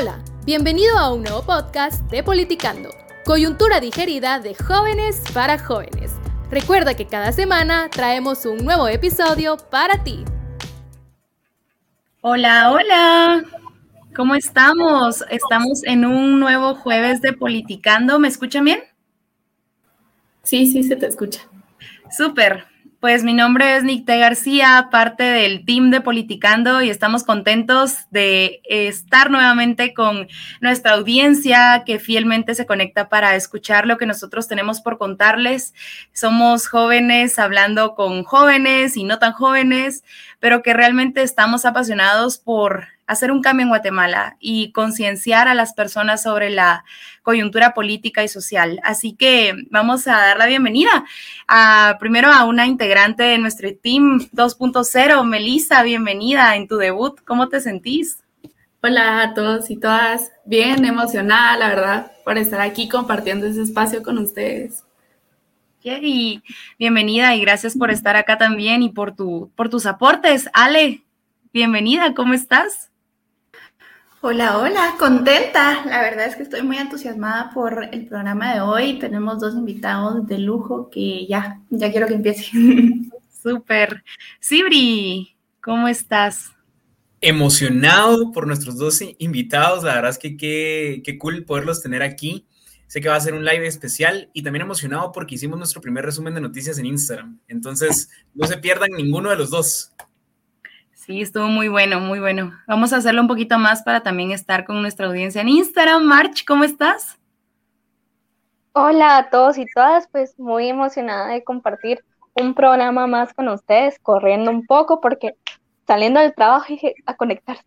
Hola, bienvenido a un nuevo podcast de Politicando, coyuntura digerida de jóvenes para jóvenes. Recuerda que cada semana traemos un nuevo episodio para ti. Hola, hola. ¿Cómo estamos? Estamos en un nuevo jueves de Politicando. ¿Me escuchan bien? Sí, sí, se te escucha. Súper. Pues mi nombre es Nicté García, parte del team de Politicando y estamos contentos de estar nuevamente con nuestra audiencia que fielmente se conecta para escuchar lo que nosotros tenemos por contarles. Somos jóvenes hablando con jóvenes y no tan jóvenes, pero que realmente estamos apasionados por hacer un cambio en Guatemala y concienciar a las personas sobre la coyuntura política y social. Así que vamos a dar la bienvenida a, primero a una integrante de nuestro Team 2.0, Melissa, bienvenida en tu debut. ¿Cómo te sentís? Hola a todos y todas, bien emocionada, la verdad, por estar aquí compartiendo ese espacio con ustedes. Y bienvenida y gracias por estar acá también y por, tu, por tus aportes. Ale, bienvenida, ¿cómo estás? Hola, hola, contenta. La verdad es que estoy muy entusiasmada por el programa de hoy. Tenemos dos invitados de lujo que ya, ya quiero que empiece. Súper. Sibri, ¿cómo estás? Emocionado por nuestros dos invitados. La verdad es que qué, qué cool poderlos tener aquí. Sé que va a ser un live especial y también emocionado porque hicimos nuestro primer resumen de noticias en Instagram. Entonces, no se pierdan ninguno de los dos. Sí, estuvo muy bueno, muy bueno. Vamos a hacerlo un poquito más para también estar con nuestra audiencia en Instagram. March, ¿cómo estás? Hola a todos y todas, pues muy emocionada de compartir un programa más con ustedes, corriendo un poco porque saliendo del trabajo dije a conectarse.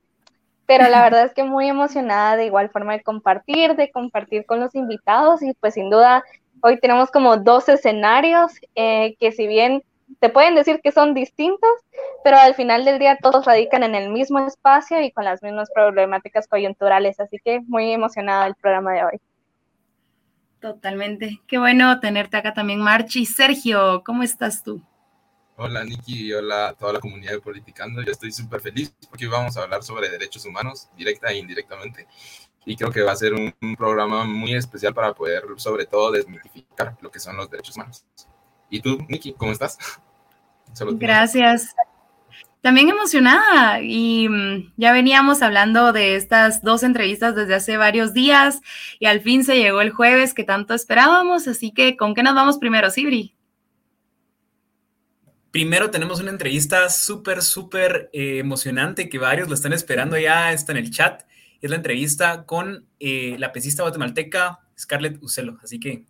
Pero la verdad es que muy emocionada de igual forma de compartir, de compartir con los invitados y pues sin duda hoy tenemos como dos escenarios eh, que si bien te pueden decir que son distintos, pero al final del día todos radican en el mismo espacio y con las mismas problemáticas coyunturales, así que muy emocionada del programa de hoy. Totalmente. Qué bueno tenerte acá también, Marchi. Sergio, ¿cómo estás tú? Hola, Niki, y hola a toda la comunidad de Politicando. Yo estoy súper feliz porque vamos a hablar sobre derechos humanos, directa e indirectamente. Y creo que va a ser un, un programa muy especial para poder, sobre todo, desmitificar lo que son los derechos humanos. ¿Y tú, Niki, cómo estás? Gracias. También emocionada y mm, ya veníamos hablando de estas dos entrevistas desde hace varios días y al fin se llegó el jueves que tanto esperábamos, así que ¿con qué nos vamos primero, Sibri? Primero tenemos una entrevista súper, súper eh, emocionante que varios lo están esperando ya, está en el chat. Es la entrevista con eh, la pesista guatemalteca Scarlett Ucelo. Así que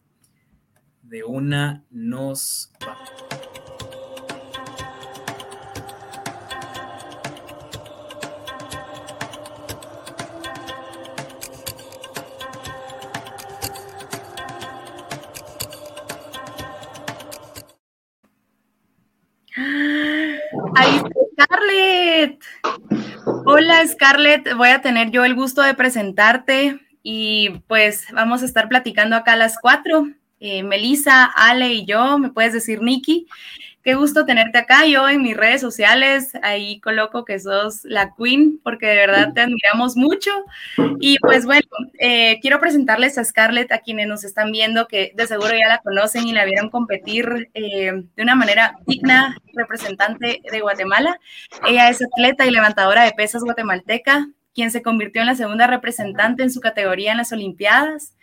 de una nos vamos. Ahí está Scarlett. Hola Scarlett, voy a tener yo el gusto de presentarte y pues vamos a estar platicando acá a las cuatro. Eh, Melissa, Ale y yo, me puedes decir Nikki. Qué gusto tenerte acá. Yo en mis redes sociales ahí coloco que sos la queen porque de verdad te admiramos mucho. Y pues bueno, eh, quiero presentarles a Scarlett, a quienes nos están viendo, que de seguro ya la conocen y la vieron competir eh, de una manera digna, representante de Guatemala. Ella es atleta y levantadora de pesas guatemalteca, quien se convirtió en la segunda representante en su categoría en las Olimpiadas.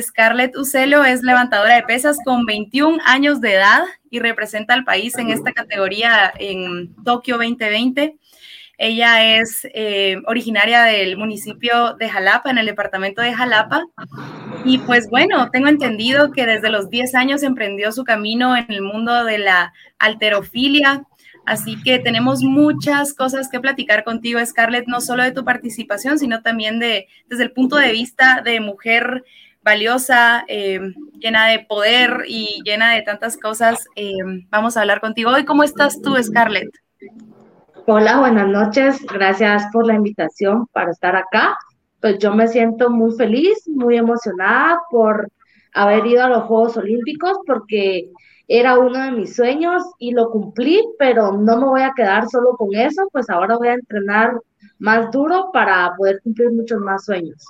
Scarlett Ucelo es levantadora de pesas con 21 años de edad y representa al país en esta categoría en Tokio 2020. Ella es eh, originaria del municipio de Jalapa, en el departamento de Jalapa. Y pues bueno, tengo entendido que desde los 10 años emprendió su camino en el mundo de la alterofilia. Así que tenemos muchas cosas que platicar contigo, Scarlett, no solo de tu participación, sino también de, desde el punto de vista de mujer valiosa, eh, llena de poder y llena de tantas cosas. Eh, vamos a hablar contigo hoy. ¿Cómo estás tú, Scarlett? Hola, buenas noches. Gracias por la invitación para estar acá. Pues yo me siento muy feliz, muy emocionada por haber ido a los Juegos Olímpicos porque era uno de mis sueños y lo cumplí, pero no me voy a quedar solo con eso, pues ahora voy a entrenar más duro para poder cumplir muchos más sueños.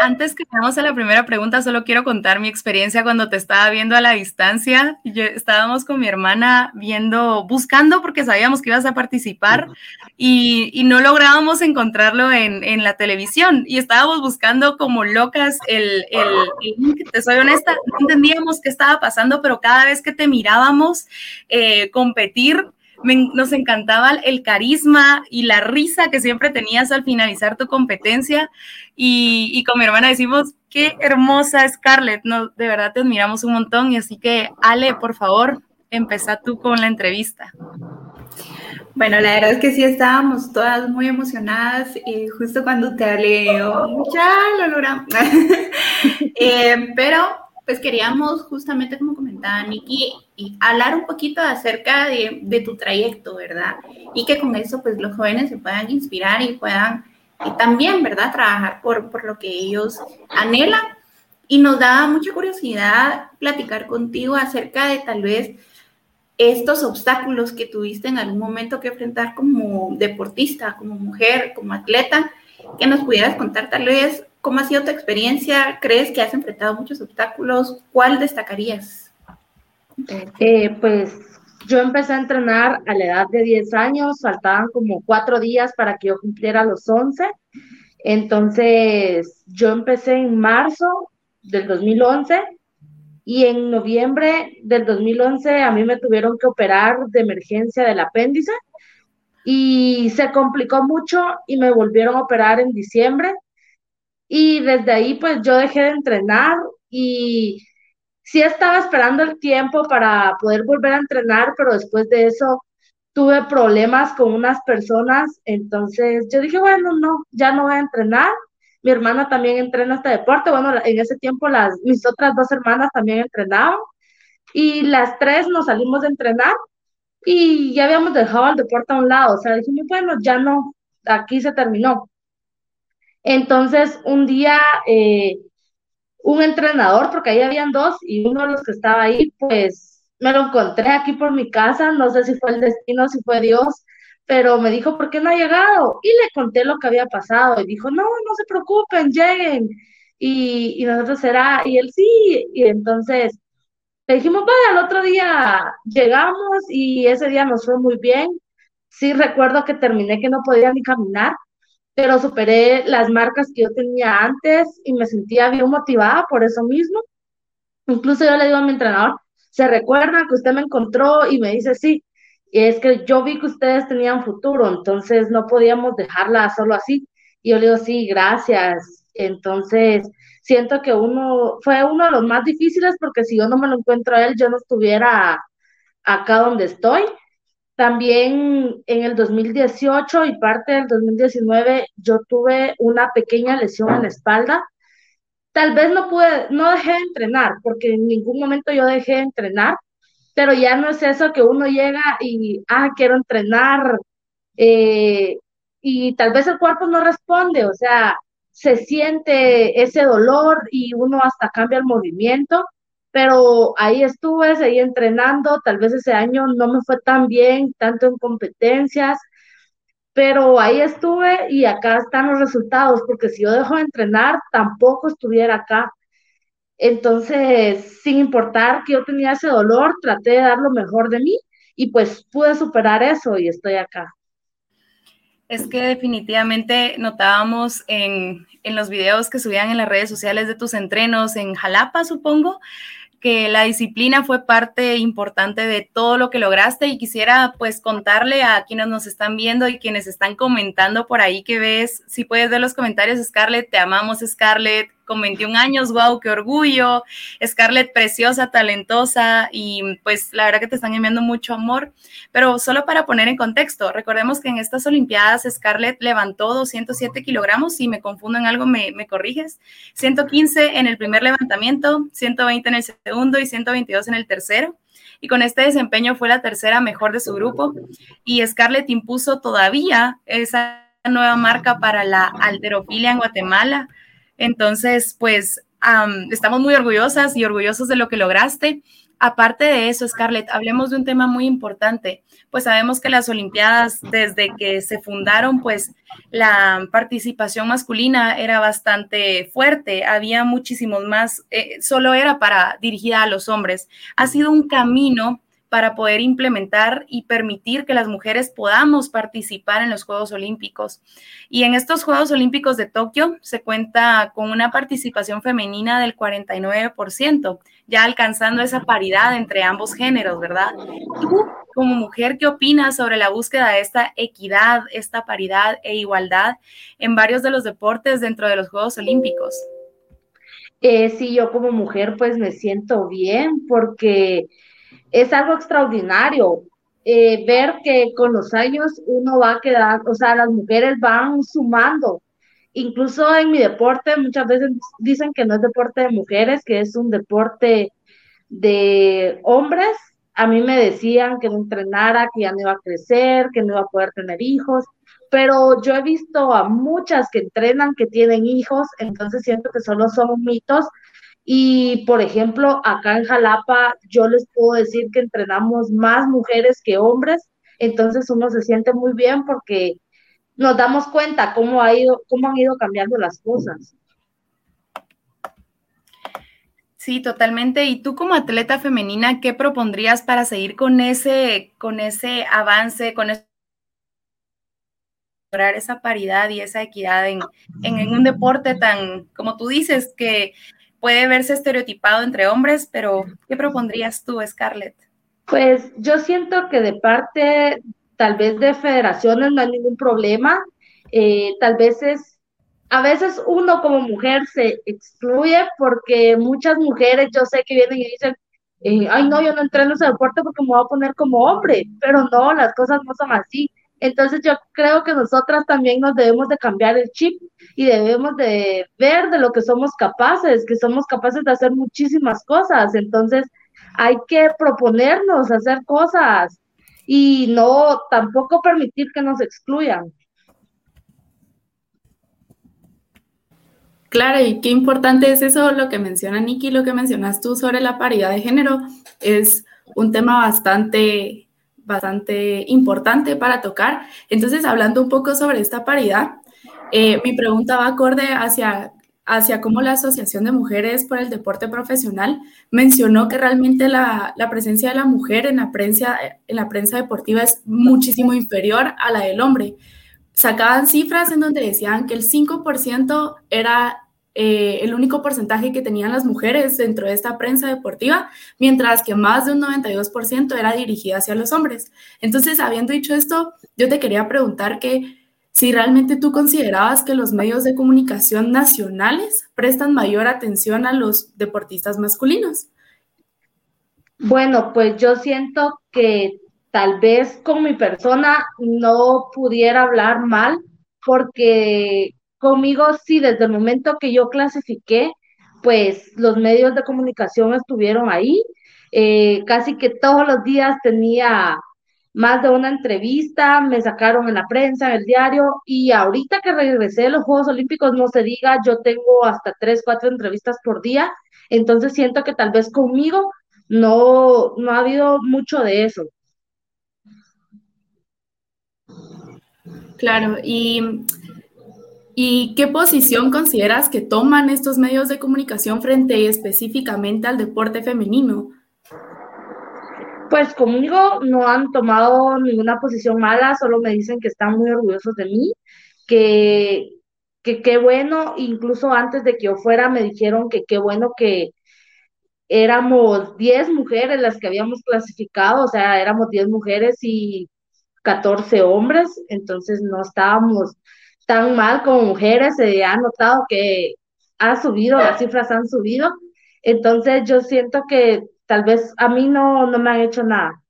Antes que vayamos a la primera pregunta, solo quiero contar mi experiencia cuando te estaba viendo a la distancia. Yo, estábamos con mi hermana viendo, buscando porque sabíamos que ibas a participar y, y no lográbamos encontrarlo en, en, la televisión y estábamos buscando como locas el, el, el, te soy honesta, no entendíamos qué estaba pasando, pero cada vez que te mirábamos eh, competir, nos encantaba el carisma y la risa que siempre tenías al finalizar tu competencia. Y, con mi hermana decimos, qué hermosa Scarlett, no, de verdad te admiramos un montón. Y así que, Ale, por favor, empezá tú con la entrevista. Bueno, la verdad es que sí estábamos todas muy emocionadas y justo cuando te hablé, ya lo. Eh, pero pues queríamos justamente, como comentaba Nikki, y hablar un poquito acerca de, de, tu trayecto, ¿verdad? Y que con eso, pues los jóvenes se puedan inspirar y puedan y también, ¿verdad? Trabajar por, por lo que ellos anhelan. Y nos da mucha curiosidad platicar contigo acerca de tal vez estos obstáculos que tuviste en algún momento que enfrentar como deportista, como mujer, como atleta, que nos pudieras contar tal vez ¿Cómo ha sido tu experiencia? ¿Crees que has enfrentado muchos obstáculos? ¿Cuál destacarías? Eh, pues yo empecé a entrenar a la edad de 10 años, faltaban como cuatro días para que yo cumpliera los 11. Entonces, yo empecé en marzo del 2011 y en noviembre del 2011 a mí me tuvieron que operar de emergencia del apéndice y se complicó mucho y me volvieron a operar en diciembre y desde ahí pues yo dejé de entrenar y sí estaba esperando el tiempo para poder volver a entrenar, pero después de eso tuve problemas con unas personas, entonces yo dije, bueno, no, ya no voy a entrenar. Mi hermana también entrena este deporte, bueno, en ese tiempo las, mis otras dos hermanas también entrenaban y las tres nos salimos de entrenar y ya habíamos dejado el deporte a un lado, o sea, dijimos, bueno, ya no, aquí se terminó. Entonces, un día, eh, un entrenador, porque ahí habían dos, y uno de los que estaba ahí, pues me lo encontré aquí por mi casa, no sé si fue el destino, si fue Dios, pero me dijo, ¿por qué no ha llegado? Y le conté lo que había pasado, y dijo, no, no se preocupen, lleguen. Y, y nosotros era, y él sí, y entonces le dijimos, vaya, al otro día llegamos y ese día nos fue muy bien. Sí, recuerdo que terminé que no podía ni caminar, pero superé las marcas que yo tenía antes y me sentía bien motivada por eso mismo. Incluso yo le digo a mi entrenador, ¿se recuerda que usted me encontró? Y me dice, sí, y es que yo vi que ustedes tenían futuro, entonces no podíamos dejarla solo así. Y yo le digo, sí, gracias. Entonces, siento que uno fue uno de los más difíciles porque si yo no me lo encuentro a él, yo no estuviera acá donde estoy. También en el 2018 y parte del 2019 yo tuve una pequeña lesión en la espalda. Tal vez no pude, no dejé de entrenar, porque en ningún momento yo dejé de entrenar, pero ya no es eso que uno llega y, ah, quiero entrenar, eh, y tal vez el cuerpo no responde, o sea, se siente ese dolor y uno hasta cambia el movimiento pero ahí estuve, seguí entrenando, tal vez ese año no me fue tan bien, tanto en competencias, pero ahí estuve y acá están los resultados, porque si yo dejo de entrenar, tampoco estuviera acá. Entonces, sin importar que yo tenía ese dolor, traté de dar lo mejor de mí y pues pude superar eso y estoy acá. Es que definitivamente notábamos en, en los videos que subían en las redes sociales de tus entrenos en Jalapa, supongo, que la disciplina fue parte importante de todo lo que lograste y quisiera pues contarle a quienes nos están viendo y quienes están comentando por ahí que ves, si puedes ver los comentarios, Scarlett, te amamos Scarlett, con 21 años, wow, qué orgullo. Scarlett, preciosa, talentosa y pues la verdad que te están enviando mucho amor. Pero solo para poner en contexto, recordemos que en estas Olimpiadas Scarlett levantó 207 kilogramos, si me confundo en algo me, me corriges, 115 en el primer levantamiento, 120 en el segundo y 122 en el tercero y con este desempeño fue la tercera mejor de su grupo y Scarlett impuso todavía esa nueva marca para la alterofilia en Guatemala entonces, pues estamos muy orgullosas y orgullosos de lo que lograste. Aparte de eso, Scarlett, hablemos de un tema muy importante. Pues sabemos que las Olimpiadas, desde que se fundaron, pues la participación masculina era bastante fuerte. Había muchísimos más, eh, solo era para dirigida a los hombres. Ha sido un camino para poder implementar y permitir que las mujeres podamos participar en los Juegos Olímpicos. Y en estos Juegos Olímpicos de Tokio se cuenta con una participación femenina del 49%, ya alcanzando esa paridad entre ambos géneros, ¿verdad? Tú, como mujer, ¿qué opinas sobre la búsqueda de esta equidad, esta paridad e igualdad en varios de los deportes dentro de los Juegos Olímpicos? Eh, sí, yo como mujer pues me siento bien porque es algo extraordinario eh, ver que con los años uno va a quedar, o sea, las mujeres van sumando. Incluso en mi deporte muchas veces dicen que no es deporte de mujeres, que es un deporte de hombres. A mí me decían que no entrenara, que ya no iba a crecer, que no iba a poder tener hijos, pero yo he visto a muchas que entrenan, que tienen hijos, entonces siento que solo son mitos y, por ejemplo, acá en Jalapa, yo les puedo decir que entrenamos más mujeres que hombres, entonces uno se siente muy bien porque nos damos cuenta cómo, ha ido, cómo han ido cambiando las cosas. Sí, totalmente. Y tú como atleta femenina, ¿qué propondrías para seguir con ese, con ese avance, con lograr esa paridad y esa equidad en, en, un deporte tan, como tú dices, que puede verse estereotipado entre hombres, pero ¿qué propondrías tú, Scarlett? Pues yo siento que de parte tal vez de federaciones no hay ningún problema, eh, tal vez es, a veces uno como mujer se excluye porque muchas mujeres yo sé que vienen y dicen, eh, ay no, yo no entreno ese deporte porque me voy a poner como hombre, pero no, las cosas no son así. Entonces yo creo que nosotras también nos debemos de cambiar el chip y debemos de ver de lo que somos capaces, que somos capaces de hacer muchísimas cosas. Entonces hay que proponernos hacer cosas y no tampoco permitir que nos excluyan. Claro, y qué importante es eso, lo que menciona Nikki, lo que mencionas tú sobre la paridad de género, es un tema bastante bastante importante para tocar. Entonces, hablando un poco sobre esta paridad, eh, mi pregunta va acorde hacia, hacia cómo la Asociación de Mujeres por el Deporte Profesional mencionó que realmente la, la, presencia de la mujer en la, prensa, en la prensa deportiva es muchísimo inferior a la del hombre. Sacaban cifras en donde decían que el 5% era eh, el único porcentaje que tenían las mujeres dentro de esta prensa deportiva, mientras que más de un 92% era dirigida hacia los hombres. Entonces, habiendo dicho esto, yo te quería preguntar que si realmente tú considerabas que los medios de comunicación nacionales prestan mayor atención a los deportistas masculinos. Bueno, pues yo siento que tal vez con mi persona no pudiera hablar mal porque Conmigo sí, desde el momento que yo clasifiqué, pues los medios de comunicación estuvieron ahí. Eh, casi que todos los días tenía más de una entrevista, me sacaron en la prensa, en el diario, y ahorita que regresé de los Juegos Olímpicos, no se diga, yo tengo hasta tres, cuatro entrevistas por día, entonces siento que tal vez conmigo no, no ha habido mucho de eso. Claro, y ¿Y qué posición consideras que toman estos medios de comunicación frente específicamente al deporte femenino? Pues conmigo no han tomado ninguna posición mala, solo me dicen que están muy orgullosos de mí, que qué bueno, incluso antes de que yo fuera me dijeron que qué bueno que éramos 10 mujeres las que habíamos clasificado, o sea, éramos 10 mujeres y 14 hombres, entonces no estábamos tan mal como mujeres, se ha notado que ha subido, las cifras han subido. Entonces yo siento que tal vez a mí no, no me han hecho nada.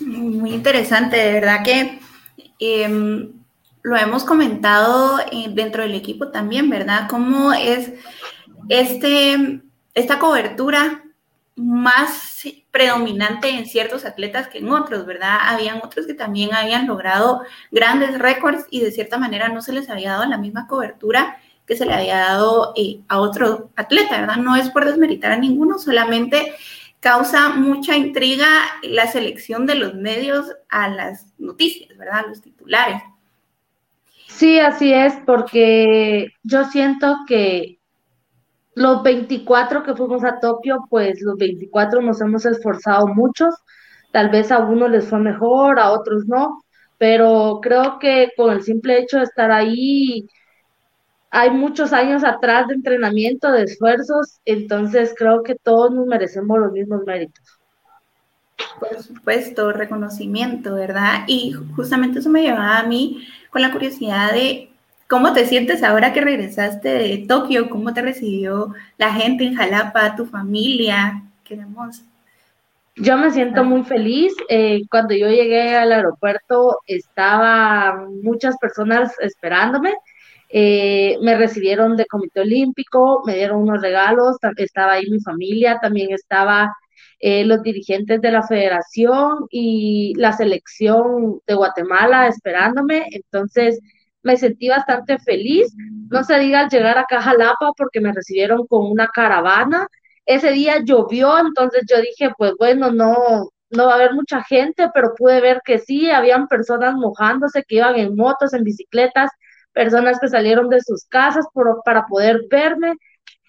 Muy interesante, de verdad que em, lo hemos comentado eh, dentro del equipo también, ¿verdad? Cómo es este, esta cobertura más predominante en ciertos atletas que en otros, ¿verdad? Habían otros que también habían logrado grandes récords y de cierta manera no se les había dado la misma cobertura que se le había dado eh, a otro atleta, ¿verdad? No es por desmeritar a ninguno, solamente causa mucha intriga la selección de los medios a las noticias, ¿verdad? A los titulares. Sí, así es, porque yo siento que los 24 que fuimos a Tokio, pues los 24 nos hemos esforzado muchos, tal vez a unos les fue mejor, a otros no, pero creo que con el simple hecho de estar ahí, hay muchos años atrás de entrenamiento, de esfuerzos, entonces creo que todos nos merecemos los mismos méritos. Por supuesto, reconocimiento, ¿verdad? Y justamente eso me llevaba a mí con la curiosidad de cómo te sientes ahora que regresaste de Tokio, cómo te recibió la gente en Jalapa, tu familia. Queremos yo me siento muy feliz. Eh, cuando yo llegué al aeropuerto, estaban muchas personas esperándome. Eh, me recibieron de Comité Olímpico, me dieron unos regalos, estaba ahí mi familia, también estaba eh, los dirigentes de la federación y la selección de Guatemala esperándome. Entonces me sentí bastante feliz. No se diga al llegar acá a Jalapa porque me recibieron con una caravana. Ese día llovió, entonces yo dije, pues bueno, no, no va a haber mucha gente, pero pude ver que sí, habían personas mojándose, que iban en motos, en bicicletas, personas que salieron de sus casas para poder verme.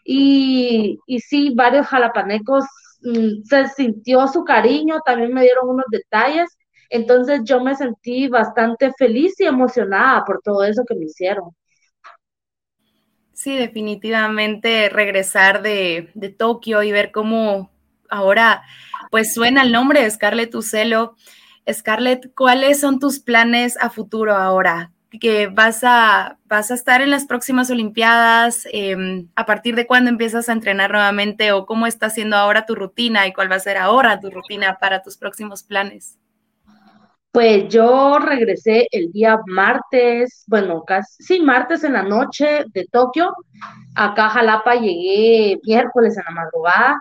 Y, y sí, varios jalapanecos mm, se sintió su cariño, también me dieron unos detalles. Entonces yo me sentí bastante feliz y emocionada por todo eso que me hicieron. Sí, definitivamente regresar de, de Tokio y ver cómo ahora pues suena el nombre de Scarlett Ucelo. Scarlett, ¿cuáles son tus planes a futuro ahora? que vas a, vas a estar en las próximas Olimpiadas, em, a partir de cuándo empiezas a entrenar nuevamente o cómo está siendo ahora tu rutina y cuál va a ser ahora tu rutina para tus próximos planes. Pues yo regresé el día martes, bueno, casi, sí, martes en la noche de Tokio. Acá a Jalapa llegué miércoles en la madrugada.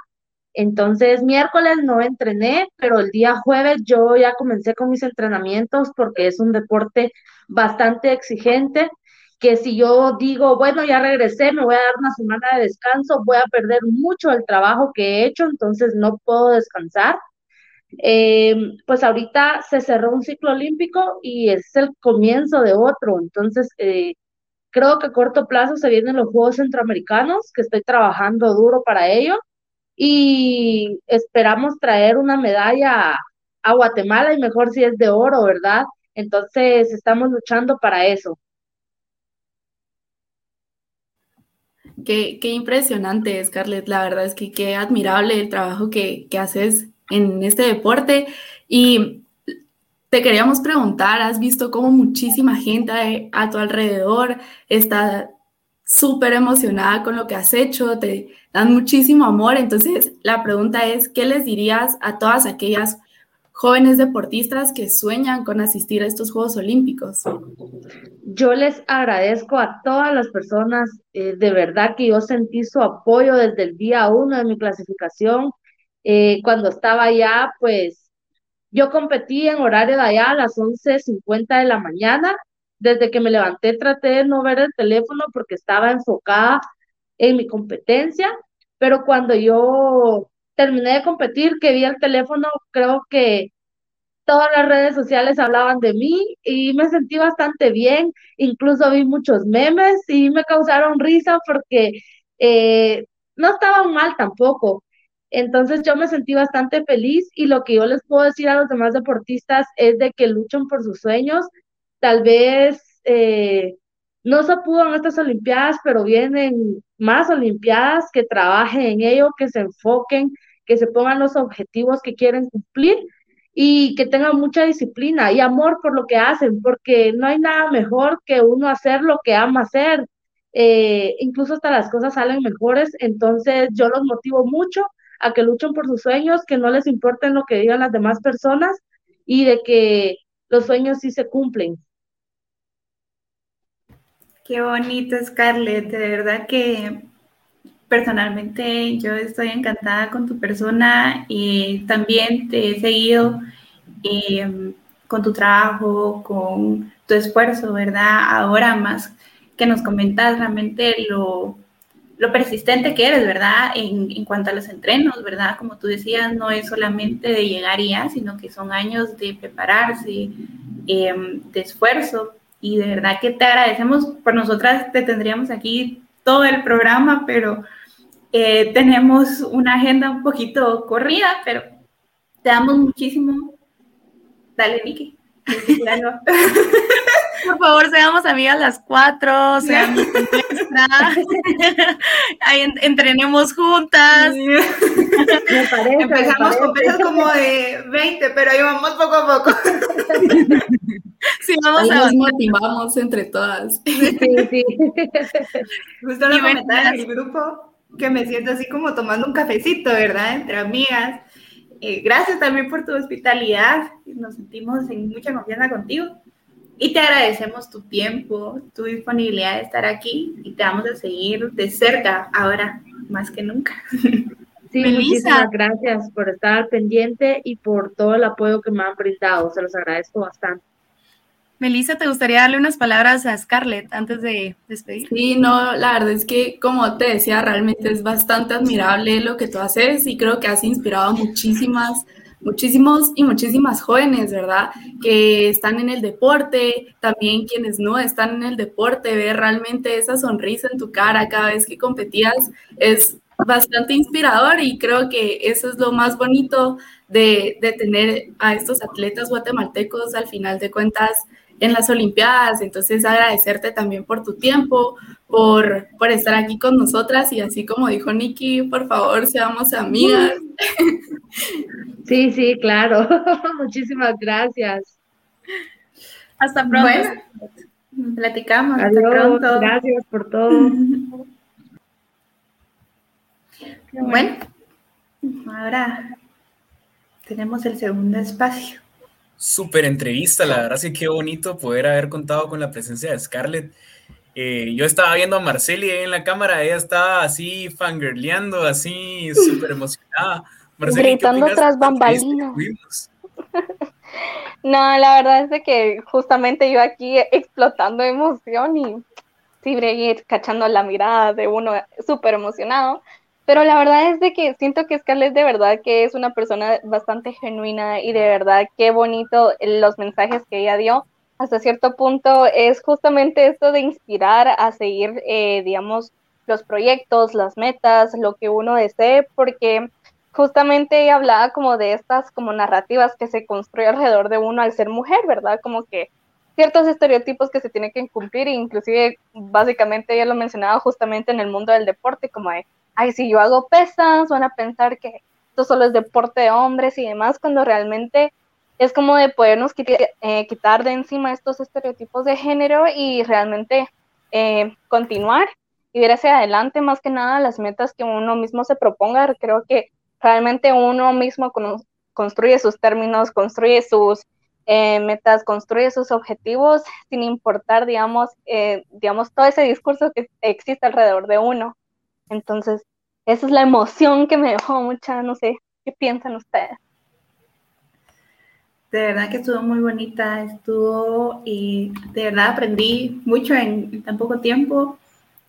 Entonces, miércoles no entrené, pero el día jueves yo ya comencé con mis entrenamientos porque es un deporte bastante exigente, que si yo digo, bueno, ya regresé, me voy a dar una semana de descanso, voy a perder mucho el trabajo que he hecho, entonces no puedo descansar. Eh, pues ahorita se cerró un ciclo olímpico y es el comienzo de otro. Entonces, eh, creo que a corto plazo se vienen los Juegos Centroamericanos, que estoy trabajando duro para ello y esperamos traer una medalla a Guatemala y mejor si es de oro, ¿verdad? Entonces, estamos luchando para eso. Qué, qué impresionante, Scarlett. La verdad es que qué admirable el trabajo que, que haces en este deporte. Y te queríamos preguntar, ¿has visto cómo muchísima gente a tu alrededor está súper emocionada con lo que has hecho, te dan muchísimo amor? Entonces, la pregunta es, ¿qué les dirías a todas aquellas jóvenes deportistas que sueñan con asistir a estos Juegos Olímpicos? Yo les agradezco a todas las personas, eh, de verdad que yo sentí su apoyo desde el día uno de mi clasificación eh, cuando estaba allá, pues yo competí en horario de allá a las 11.50 de la mañana. Desde que me levanté traté de no ver el teléfono porque estaba enfocada en mi competencia, pero cuando yo terminé de competir, que vi el teléfono, creo que todas las redes sociales hablaban de mí y me sentí bastante bien, incluso vi muchos memes y me causaron risa porque eh, no estaban mal tampoco. Entonces yo me sentí bastante feliz y lo que yo les puedo decir a los demás deportistas es de que luchen por sus sueños. Tal vez eh, no se pudo en estas Olimpiadas, pero vienen más Olimpiadas, que trabajen en ello, que se enfoquen, que se pongan los objetivos que quieren cumplir y que tengan mucha disciplina y amor por lo que hacen, porque no hay nada mejor que uno hacer lo que ama hacer. Eh, incluso hasta las cosas salen mejores, entonces yo los motivo mucho a que luchen por sus sueños, que no les importen lo que digan las demás personas y de que los sueños sí se cumplen. Qué bonito, Scarlett. De verdad que personalmente yo estoy encantada con tu persona y también te he seguido em, con tu trabajo, con tu esfuerzo, ¿verdad? Ahora más que nos comentas realmente lo, lo persistente que eres, ¿verdad? En, en, cuanto a los entrenos, ¿verdad? Como tú decías, no es solamente de llegar y ya, sino que son años de prepararse, em, de esfuerzo. Y de verdad que te agradecemos. Por nosotras te tendríamos aquí todo el programa, pero eh, tenemos una agenda un poquito corrida, pero te damos muchísimo. Dale, Vicky. Por favor, seamos amigas las cuatro, seamos Ahí entrenemos juntas. Me parece, Empezamos con pesas como de 20, pero ahí vamos poco a poco. Sí, vamos a nos motivamos entre todas. Sí, sí. Justo lo comentaba en el grupo que me siento así como tomando un cafecito, ¿verdad? Entre amigas. Eh, gracias también por tu hospitalidad. Nos sentimos en mucha confianza contigo. Y te agradecemos tu tiempo, tu disponibilidad de estar aquí y te vamos a seguir de cerca ahora, más que nunca. Sí, muchísimas gracias por estar pendiente y por todo el apoyo que me han brindado. Se los agradezco bastante. Melissa, ¿te gustaría darle unas palabras a Scarlett antes de despedir? Sí, no, la verdad es que, como te decía, realmente es bastante admirable lo que tú haces y creo que has inspirado a muchísimas, muchísimos y muchísimas jóvenes, ¿verdad? Que están en el deporte, también quienes no están en el deporte, ver realmente esa sonrisa en tu cara cada vez que competías es bastante inspirador y creo que eso es lo más bonito de, de tener a estos atletas guatemaltecos al final de cuentas en las Olimpiadas. Entonces, agradecerte también por tu tiempo, por, por estar aquí con nosotras y así como dijo Nikki, por favor, seamos amigas. Sí, sí, claro. Muchísimas gracias. Hasta pronto. platicamos. hasta pronto. Gracias por todo. Bueno, ahora tenemos el segundo espacio. Súper entrevista, la verdad sí qué bonito poder haber contado con la presencia de Scarlett. Eh, yo estaba viendo a Marceli en la cámara, ella estaba así fangirleando, así súper emocionada. Gritando tras bambalinas. no, la verdad es de que justamente yo aquí explotando emoción y sí, cachando la mirada de uno súper emocionado. Pero la verdad es de que siento que Scarlett de verdad que es una persona bastante genuina y de verdad qué bonito los mensajes que ella dio. Hasta cierto punto es justamente esto de inspirar a seguir, eh, digamos, los proyectos, las metas, lo que uno desee, porque justamente ella hablaba como de estas como narrativas que se construye alrededor de uno al ser mujer, ¿verdad? Como que ciertos estereotipos que se tienen que cumplir, inclusive básicamente ella lo mencionaba justamente en el mundo del deporte, como de ay, si yo hago pesas, van a pensar que esto solo es deporte de hombres y demás, cuando realmente es como de podernos eh, quitar, de encima estos estereotipos de género y realmente eh, continuar y ver hacia adelante más que nada las metas que uno mismo se proponga. Creo que realmente uno mismo construye sus términos, construye sus eh, metas, construye sus objetivos sin importar, digamos, digamos, todo ese discurso que existe alrededor de uno. Entonces, esa es la emoción que me dejó mucha, no sé, ¿qué piensan ustedes? De verdad que estuvo muy bonita, estuvo y de verdad aprendí mucho en, tan poco tiempo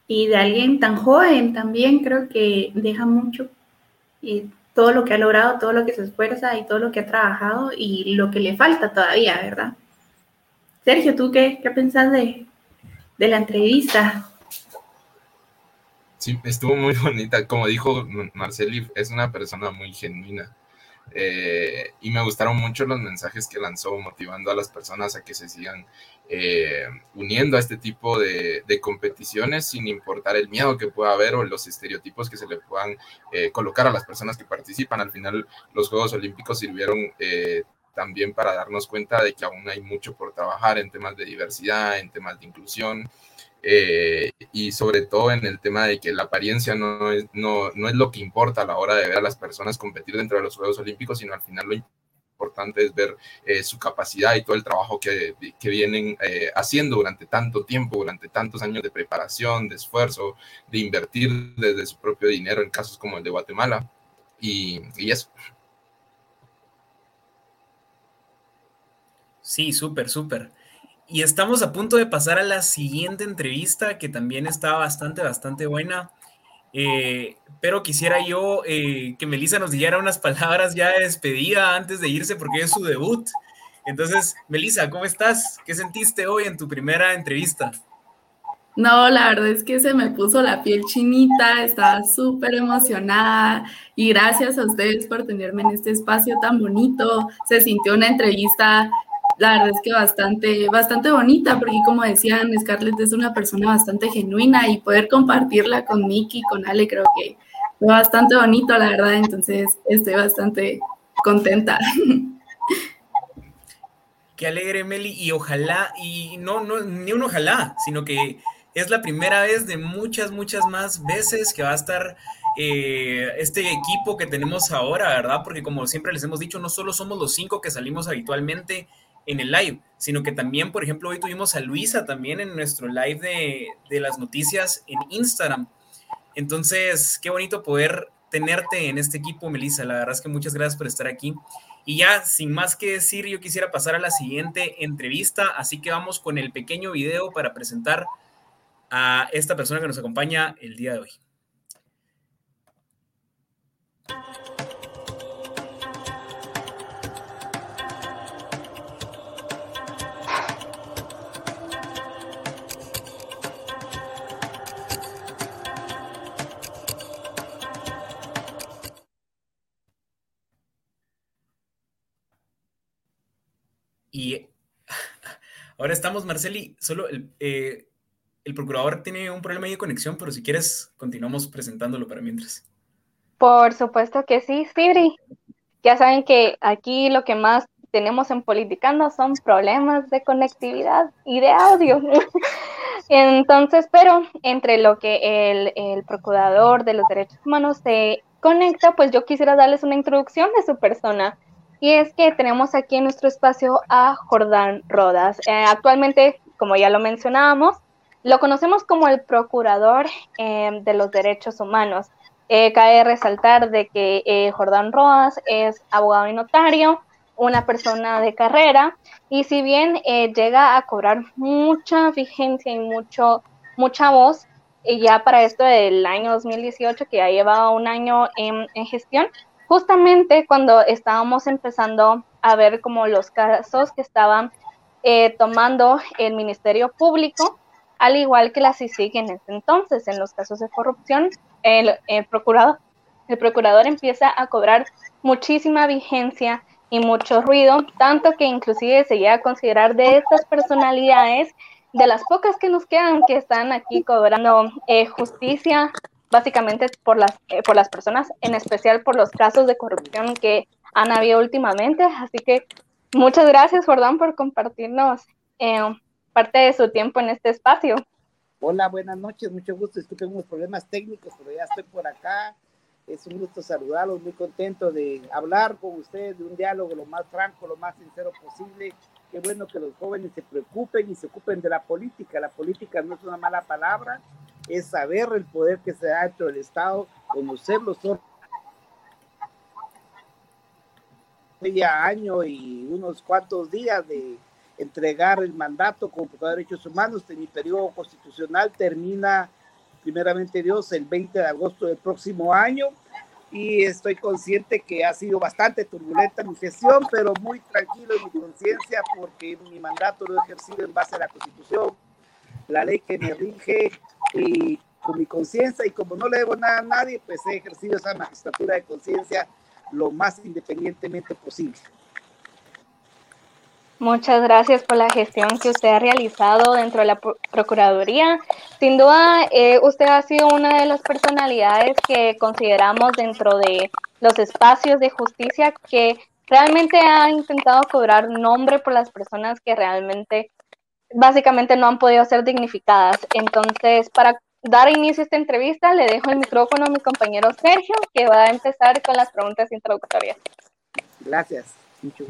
y de alguien tan joven también creo que deja mucho y todo lo que ha logrado, todo lo que se esfuerza y todo lo que ha trabajado y lo que le falta todavía, ¿verdad? Sergio, ¿tú qué, qué pensás de, de la entrevista? Sí, estuvo muy bonita. Como dijo Marceli, es una persona muy genuina. Eh, y me gustaron mucho los mensajes que lanzó, motivando a las personas a que se sigan eh, uniendo a este tipo de, competiciones sin importar el miedo que pueda haber o los estereotipos que se le puedan eh, colocar a las personas que participan. Al final, los Juegos Olímpicos sirvieron también para darnos cuenta de que aún hay mucho por trabajar en temas de diversidad, en temas de inclusión. Eh, y sobre todo en el tema de que la apariencia no es, no, no es lo que importa a la hora de ver a las personas competir dentro de los Juegos Olímpicos, sino al final lo importante es ver eh, su capacidad y todo el trabajo que, que vienen eh, haciendo durante tanto tiempo, durante tantos años de preparación, de esfuerzo, de invertir desde su propio dinero en casos como el de Guatemala. Y, y eso. Sí, súper, súper. Y estamos a punto de pasar a la siguiente entrevista, que también está bastante, bastante buena. Eh, pero quisiera yo eh, que Melissa nos diera unas palabras ya de despedida antes de irse, porque es su debut. Entonces, Melissa, ¿cómo estás? ¿Qué sentiste hoy en tu primera entrevista? No, la verdad es que se me puso la piel chinita, estaba súper emocionada y gracias a ustedes por tenerme en este espacio tan bonito. Se sintió una entrevista, la verdad es que bastante, bastante bonita, porque como decían, Scarlett es una persona bastante genuina y poder compartirla con Nicky, con Ale, creo que fue bastante bonito, la verdad, entonces estoy bastante contenta. Qué alegre, Meli, y ojalá, y no, no, ni un ojalá, sino que es la primera vez de muchas, muchas más veces que va a estar eh, este equipo que tenemos ahora, ¿verdad? Porque como siempre les hemos dicho, no solo somos los cinco que salimos habitualmente en el live, sino que también, por ejemplo, hoy tuvimos a Luisa también en nuestro live de, de las noticias en Instagram. Entonces, qué bonito poder tenerte en este equipo, Melissa. La verdad es que muchas gracias por estar aquí. Y ya, sin más que decir, yo quisiera pasar a la siguiente entrevista, así que vamos con el pequeño video para presentar a esta persona que nos acompaña el día de hoy. Ahora estamos, Marceli, solo el, eh, el procurador tiene un problema de conexión, pero si quieres, continuamos presentándolo para mientras. Por supuesto que sí, Siri. Ya saben que aquí lo que más tenemos en Politicando son problemas de conectividad y de audio. Entonces, pero entre lo que el, el, procurador de los derechos humanos se conecta, pues yo quisiera darles una introducción de su persona. Y es que tenemos aquí en nuestro espacio a Jordán Rodas. Eh, actualmente, como ya lo mencionábamos, lo conocemos como el procurador eh, de los derechos humanos. Eh, cabe resaltar de que eh, Jordán Roas es abogado y notario, una persona de carrera, y si bien llega a cobrar mucha vigencia y mucho, mucha voz, ya para esto del año 2018, que ya llevaba un año en, en gestión, justamente cuando estábamos empezando a ver como los casos que estaban tomando el Ministerio Público, al igual que la CICIG en ese entonces. En los casos de corrupción, el, procurador, el procurador empieza a cobrar muchísima vigencia y mucho ruido, tanto que inclusive se llega a considerar de estas personalidades, de las pocas que nos quedan que están aquí cobrando eh, justicia, básicamente por las, eh, por las personas, en especial por los casos de corrupción que han habido últimamente. Así que muchas gracias, Jordán, por compartirnos eh, parte de su tiempo en este espacio. Hola, buenas noches, mucho gusto. Disculpen unos problemas técnicos, pero ya estoy por acá. Es un gusto saludarlos, muy contento de hablar con ustedes de un diálogo lo más franco, lo más sincero posible. Qué bueno que los jóvenes se preocupen y se ocupen de la política. La política no es una mala palabra, es saber el poder que se da dentro del Estado, conocer los año y unos cuantos días de entregar el mandato como procurador de derechos humanos de mi periodo constitucional termina primeramente Dios el 20 de agosto del próximo año y estoy consciente que ha sido bastante turbulenta mi gestión, pero muy tranquilo en mi conciencia porque mi mandato lo he ejercido en base a la constitución, la ley que me rige y con mi conciencia y como no le debo nada a nadie, pues he ejercido esa magistratura de conciencia lo más independientemente posible. Muchas gracias por la gestión que usted ha realizado dentro de la Procuraduría. Sin duda, eh, usted ha sido una de las personalidades que consideramos dentro de los espacios de justicia que realmente ha intentado cobrar nombre por las personas que realmente, básicamente, no han podido ser dignificadas. Entonces, para dar inicio a esta entrevista, le dejo el micrófono a mi compañero Sergio, que va a empezar con las preguntas introductorias. Gracias. Muchas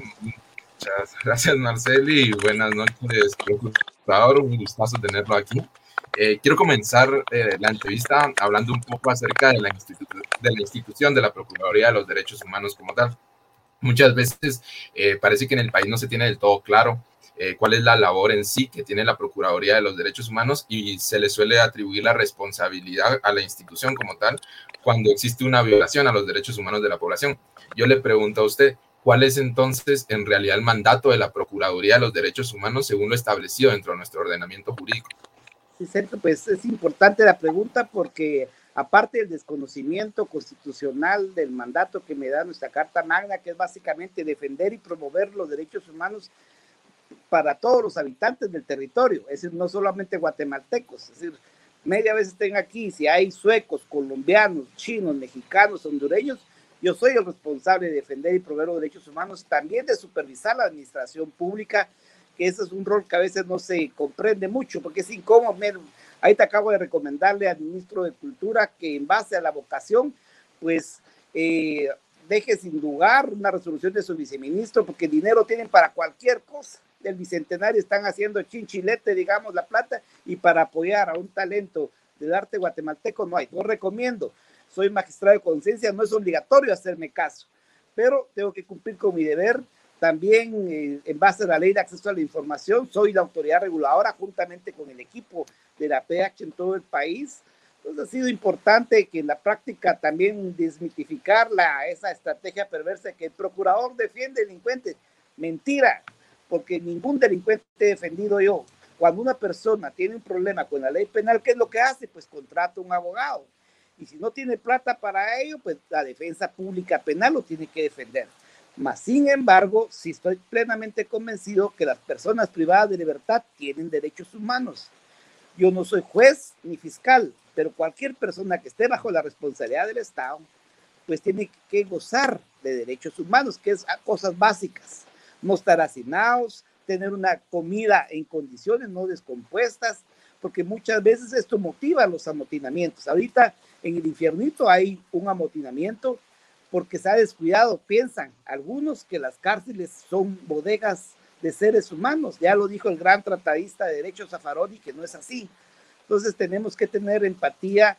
gracias, Marceli, y buenas noches, procurador. Un gustazo tenerlo aquí. Eh, quiero comenzar eh, la entrevista hablando un poco acerca de la, de la institución de la Procuraduría de los Derechos Humanos como tal. Muchas veces eh, parece que en el país no se tiene del todo claro eh, cuál es la labor en sí que tiene la Procuraduría de los Derechos Humanos y se le suele atribuir la responsabilidad a la institución como tal cuando existe una violación a los derechos humanos de la población. Yo le pregunto a usted, ¿cuál es entonces en realidad el mandato de la Procuraduría de los Derechos Humanos según lo establecido dentro de nuestro ordenamiento jurídico? Sí, cierto, pues es importante la pregunta porque aparte del desconocimiento constitucional del mandato que me da nuestra Carta Magna, que es básicamente defender y promover los derechos humanos para todos los habitantes del territorio, es decir, no solamente guatemaltecos, es decir, media vez estén aquí, si hay suecos, colombianos, chinos, mexicanos, hondureños, yo soy el responsable de defender y proveer los derechos humanos, también de supervisar la administración pública, que ese es un rol que a veces no se comprende mucho, porque es incómodo. Ahí te acabo de recomendarle al ministro de Cultura que en base a la vocación, pues eh, deje sin lugar una resolución de su viceministro, porque dinero tienen para cualquier cosa. Del bicentenario están haciendo chinchilete, digamos, la plata, y para apoyar a un talento del arte guatemalteco no hay. No recomiendo. Soy magistrado de conciencia, no es obligatorio hacerme caso, pero tengo que cumplir con mi deber. También, eh, en base a la ley de acceso a la información, soy la autoridad reguladora juntamente con el equipo de la PH en todo el país entonces ha sido importante que en la práctica también desmitificar la, esa estrategia perversa que el procurador defiende delincuentes. Mentira, porque ningún delincuente he defendido yo. Cuando una persona tiene un problema con la ley penal, ¿qué es lo que hace? Pues contrata un abogado. Y si no tiene plata para ello, pues la defensa pública penal lo tiene que defender. Mas, sin embargo, sí estoy plenamente convencido que las personas privadas de libertad tienen derechos humanos. Yo no soy juez ni fiscal, pero cualquier persona que esté bajo la responsabilidad del Estado, pues tiene que gozar de derechos humanos, que es cosas básicas. No estar hacinados, tener una comida en condiciones no descompuestas, porque muchas veces esto motiva los amotinamientos. Ahorita en el infiernito hay un amotinamiento porque se ha descuidado, piensan algunos que las cárceles son bodegas de seres humanos. Ya lo dijo el gran tratadista de derechos Zaffaroni, que no es así. Entonces tenemos que tener empatía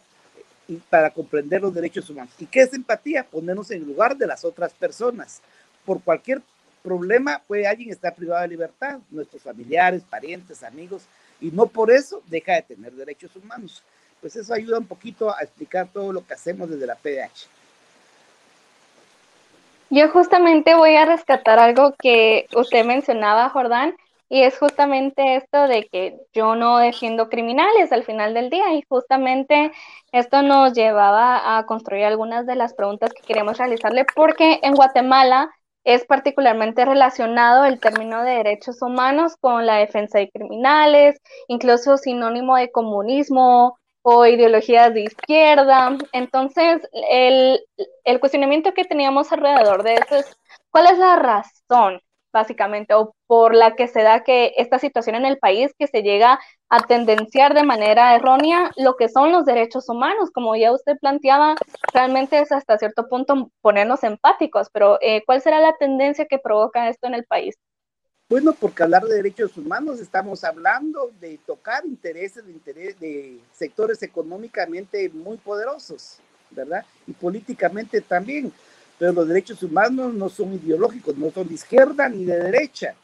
y para comprender los derechos humanos. ¿Y qué es empatía? Ponernos en lugar de las otras personas. Por cualquier problema puede alguien estar privado de libertad, nuestros familiares, parientes, amigos, y no por eso deja de tener derechos humanos. Pues eso ayuda un poquito a explicar todo lo que hacemos desde la PDH. Yo justamente voy a rescatar algo que usted mencionaba, Jordán, y es justamente esto de que yo no defiendo criminales al final del día y justamente esto nos llevaba a construir algunas de las preguntas que queremos realizarle porque en Guatemala es particularmente relacionado el término de derechos humanos con la defensa de criminales, incluso sinónimo de comunismo o ideologías de izquierda. Entonces, el, el cuestionamiento que teníamos alrededor de eso es, ¿cuál es la razón básicamente, o por la que se da que esta situación en el país que se llega a tendenciar de manera errónea lo que son los derechos humanos, como ya usted planteaba, realmente es hasta cierto punto ponernos empáticos, pero eh, ¿cuál será la tendencia que provoca esto en el país? Bueno, porque hablar de derechos humanos estamos hablando de tocar intereses de, interés de sectores económicamente muy poderosos, ¿verdad? Y políticamente también pero los derechos humanos no son ideológicos, no son de izquierda ni de derecha.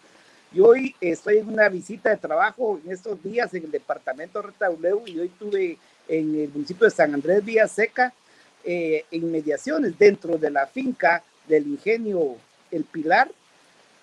Yo hoy estoy en una visita de trabajo en estos días en el departamento de Retauleu y hoy estuve en el municipio de San Andrés Vía Seca eh, en mediaciones dentro de la finca del ingenio El Pilar,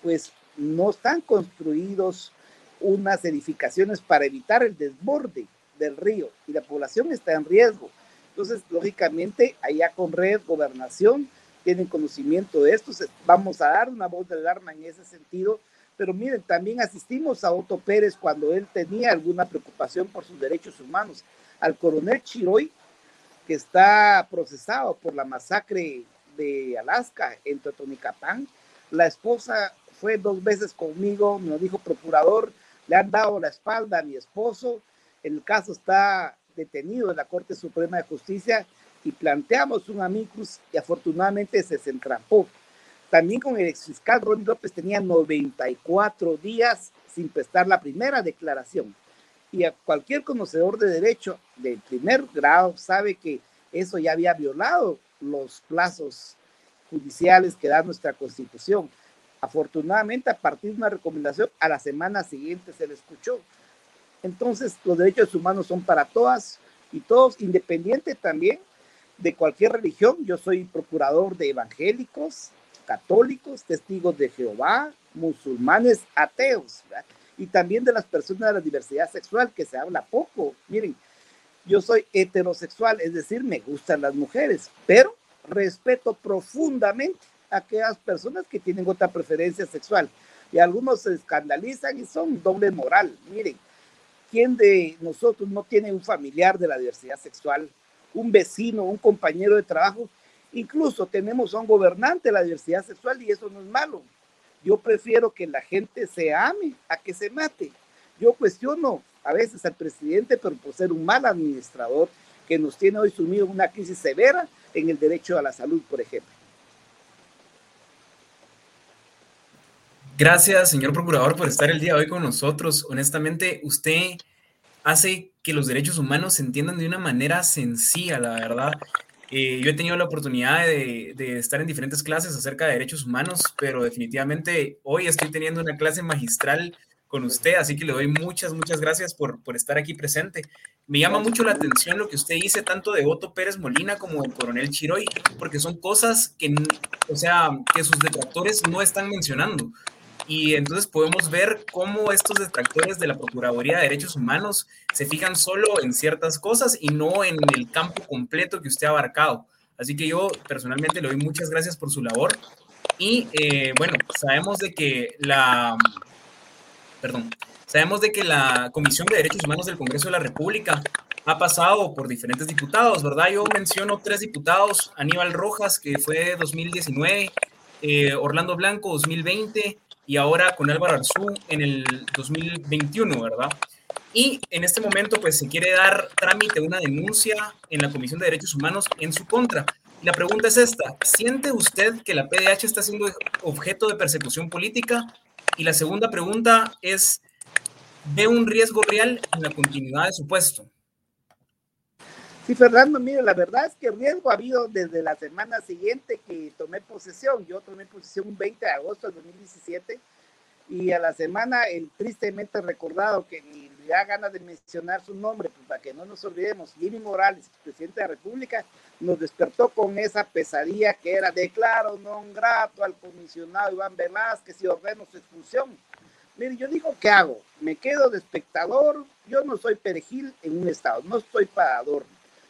pues no están construidos unas edificaciones para evitar el desborde del río y la población está en riesgo. Entonces, lógicamente, allá con red, gobernación, tienen conocimiento de esto, vamos a dar una voz de alarma en ese sentido, pero miren, también asistimos a Otto Pérez cuando él tenía alguna preocupación por sus derechos humanos, al coronel Chiroy, que está procesado por la masacre de Alaska en Totonicapán, la esposa fue dos veces conmigo, me lo dijo procurador, le han dado la espalda a mi esposo, el caso está detenido en la Corte Suprema de Justicia y planteamos un amicus y afortunadamente se entrampó. También con el exfiscal Ronnie López tenía 94 días sin prestar la primera declaración. Y a cualquier conocedor de derecho del primer grado sabe que eso ya había violado los plazos judiciales que da nuestra constitución. Afortunadamente, a partir de una recomendación, a la semana siguiente se le escuchó. Entonces, los derechos humanos son para todas y todos, independiente también de cualquier religión. Yo soy procurador de evangélicos, católicos, testigos de Jehová, musulmanes, ateos, y también de las personas de la diversidad sexual, que se habla poco. Miren, yo soy heterosexual, es decir, me gustan las mujeres, pero respeto profundamente a aquellas personas que tienen otra preferencia sexual. Y algunos se escandalizan y son doble moral. Miren, ¿quién de nosotros no tiene un familiar de la diversidad sexual, un vecino, un compañero de trabajo? Incluso tenemos a un gobernante de la diversidad sexual y eso no es malo. Yo prefiero que la gente se ame a que se mate. Yo cuestiono a veces al presidente, pero por ser un mal administrador que nos tiene hoy sumido en una crisis severa en el derecho a la salud, por ejemplo. Gracias, señor procurador, por estar el día hoy con nosotros. Honestamente, usted hace que los derechos humanos se entiendan de una manera sencilla, la verdad. Eh, yo he tenido la oportunidad de, de, estar en diferentes clases acerca de derechos humanos, pero definitivamente hoy estoy teniendo una clase magistral con usted, así que le doy muchas, muchas gracias por, por estar aquí presente. Me llama mucho la atención lo que usted dice tanto de Otto Pérez Molina como del coronel Chiroy, porque son cosas que, o sea, que sus detractores no están mencionando. Y entonces podemos ver cómo estos detractores de la Procuraduría de Derechos Humanos se fijan solo en ciertas cosas y no en el campo completo que usted ha abarcado. Así que yo personalmente le doy muchas gracias por su labor. Y eh, bueno, sabemos de que la, perdón, sabemos de que la Comisión de Derechos Humanos del Congreso de la República ha pasado por diferentes diputados, ¿verdad? Yo menciono tres diputados, Aníbal Rojas, que fue 2019, eh, Orlando Blanco, 2020, y ahora con Álvaro Arzú en el 2021, ¿verdad? Y en este momento, pues se quiere dar trámite una denuncia en la Comisión de Derechos Humanos en su contra. la pregunta es esta, ¿siente usted que la PDH está siendo objeto de persecución política y la segunda pregunta es, ¿ve un riesgo real en la continuidad de su puesto? Sí, Fernando, mire, la verdad es que riesgo ha habido desde la semana siguiente que tomé posesión. Yo tomé posesión un 20 de agosto de 2017 y a la semana el tristemente recordado que ni da ganas de mencionar su nombre, pues para que no nos olvidemos, Jimmy Morales, presidente de la República, nos despertó con esa pesadilla que era declaro non grato al comisionado Iván Velázquez y ordeno su expulsión. Mire, yo digo, ¿qué hago? Me quedo de espectador, yo no soy perejil en un estado, no estoy para.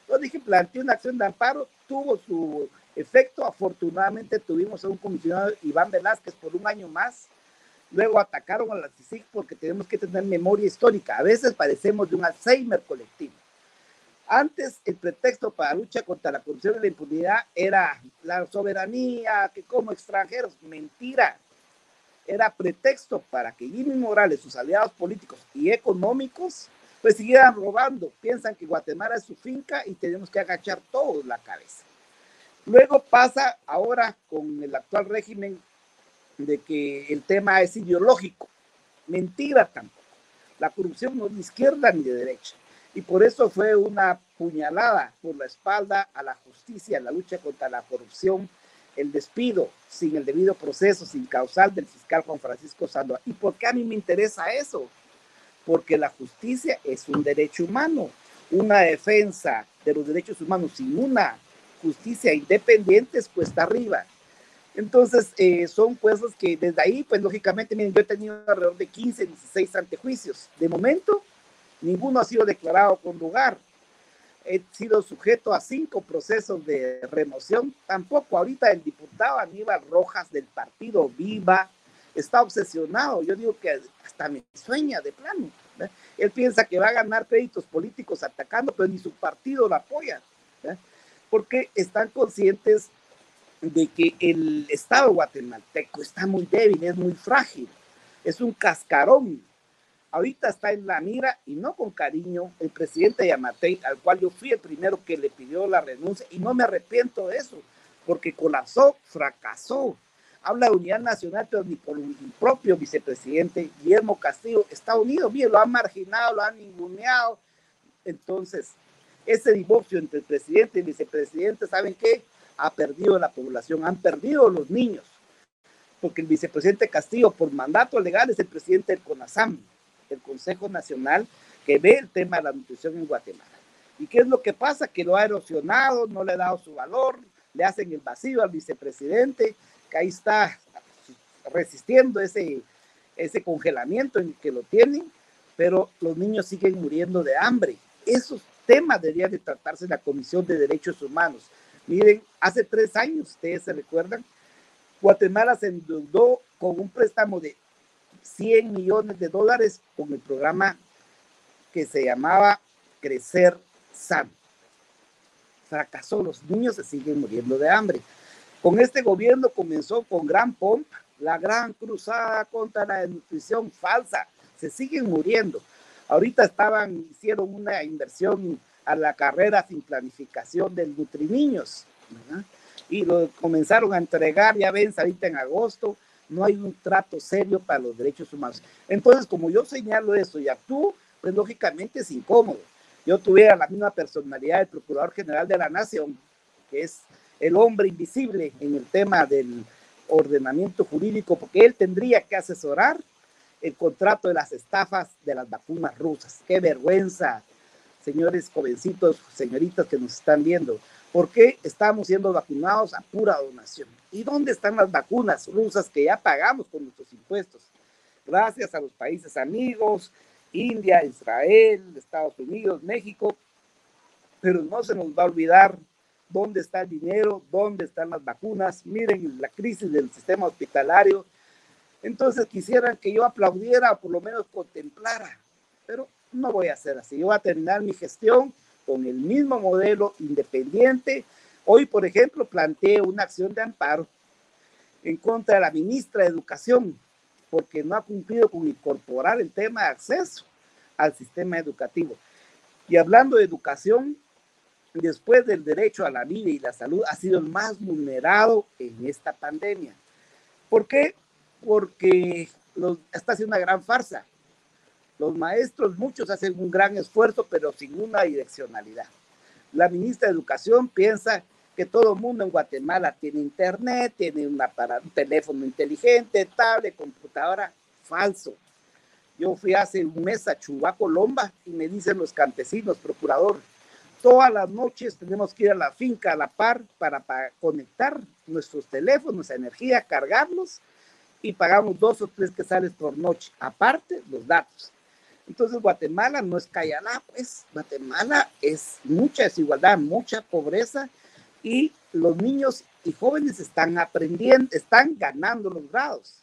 Yo dije, planteé una acción de amparo, tuvo su efecto, afortunadamente tuvimos a un comisionado Iván Velázquez por un año más, Luego atacaron a la CICIG porque tenemos que tener memoria histórica. A veces padecemos de un Alzheimer colectivo. Antes, el pretexto para la lucha contra la corrupción y la impunidad era la soberanía, que como extranjeros, mentira. Era pretexto para que Jimmy Morales, sus aliados políticos y económicos, pues siguieran robando. Piensan que Guatemala es su finca y tenemos que agachar todos la cabeza. Luego pasa ahora con el actual régimen de que el tema es ideológico. Mentira tampoco. La corrupción no es de izquierda ni de derecha. Y por eso fue una puñalada por la espalda a la justicia, la lucha contra la corrupción, el despido sin el debido proceso, sin causal del fiscal Juan Francisco Sandoval. ¿Y por qué a mí me interesa eso? Porque la justicia es un derecho humano. Una defensa de los derechos humanos sin una justicia independiente es cuesta arriba. Entonces, eh, son cosas que desde ahí, pues lógicamente, miren, yo he tenido alrededor de 15, 16 antejuicios. De momento, ninguno ha sido declarado con lugar. He sido sujeto a cinco procesos de remoción. Tampoco ahorita el diputado Aníbal Rojas del partido Viva está obsesionado. Yo digo que hasta me sueña de plano. Él piensa que va a ganar créditos políticos atacando, pero ni su partido lo apoya. Porque están conscientes de que el Estado guatemalteco está muy débil, es muy frágil, es un cascarón. Ahorita está en la mira y no con cariño el presidente Yamatei, al cual yo fui el primero que le pidió la renuncia y no me arrepiento de eso, porque colapsó, fracasó. Habla de unidad nacional, pero ni por el propio vicepresidente Guillermo Castillo está unido. Bien, lo han marginado, lo han ninguneado. Entonces, ese divorcio entre el presidente y el vicepresidente, ¿saben qué? ha perdido la población, han perdido los niños. porque el vicepresidente Castillo, por mandato legal, es el presidente del CONASAM, el Consejo Nacional que ve el tema de la nutrición en Guatemala. ¿Y qué es lo que pasa? Que lo ha erosionado, no le ha dado su valor, le hacen el vacío al vicepresidente, ahí está resistiendo ese, ese congelamiento en que lo tienen, pero los niños siguen muriendo de hambre. Esos temas deberían de tratarse en la Comisión de Derechos Humanos. Miren, hace tres años, ustedes se recuerdan, Guatemala se endeudó con un préstamo de 100 millones de dólares con el programa que se llamaba Crecer Sano. Fracasó, los niños se siguen muriendo de hambre. Con este gobierno comenzó con gran pompa la gran cruzada contra la nutrición falsa. Se siguen muriendo. Ahorita estaban, hicieron una inversión a la carrera sin planificación del Nutriniños. Y lo comenzaron a entregar, ya ven, ahorita en agosto, no hay un trato serio para los derechos humanos. Entonces, como yo señalo eso y actúo, pues lógicamente es incómodo. Yo tuviera la misma personalidad del Procurador General de la Nación, que es el hombre invisible en el tema del ordenamiento jurídico, porque él tendría que asesorar el contrato de las estafas de las vacunas rusas. Qué vergüenza, señores jovencitos, señoritas que nos están viendo. ¿Por qué estamos siendo vacunados a pura donación? ¿Y dónde están las vacunas rusas que ya pagamos con nuestros impuestos? Gracias a los países amigos, India, Israel, Estados Unidos, México, pero no se nos va a olvidar dónde está el dinero, dónde están las vacunas, miren la crisis del sistema hospitalario. Entonces quisieran que yo aplaudiera o por lo menos contemplara, pero no voy a hacer así. Yo voy a terminar mi gestión con el mismo modelo independiente. Hoy, por ejemplo, planteé una acción de amparo en contra de la ministra de Educación, porque no ha cumplido con incorporar el tema de acceso al sistema educativo. Y hablando de educación, después del derecho a la vida y la salud, ha sido el más vulnerado en esta pandemia. ¿Por qué? Porque los, está haciendo una gran farsa. Los maestros, muchos hacen un gran esfuerzo, pero sin una direccionalidad. La ministra de Educación piensa que todo el mundo en Guatemala tiene internet, tiene un, un teléfono inteligente, tablet, computadora. Falso. Yo fui hace un mes a Chubaco, Lomba, y me dicen los campesinos, procurador, todas las noches tenemos que ir a la finca a la par para, conectar nuestros teléfonos a energía, cargarlos y pagamos dos o tres quesales por noche, aparte los datos. Entonces Guatemala no es Cayalá, pues Guatemala es mucha desigualdad, mucha pobreza y los niños y jóvenes están aprendiendo, están ganando los grados,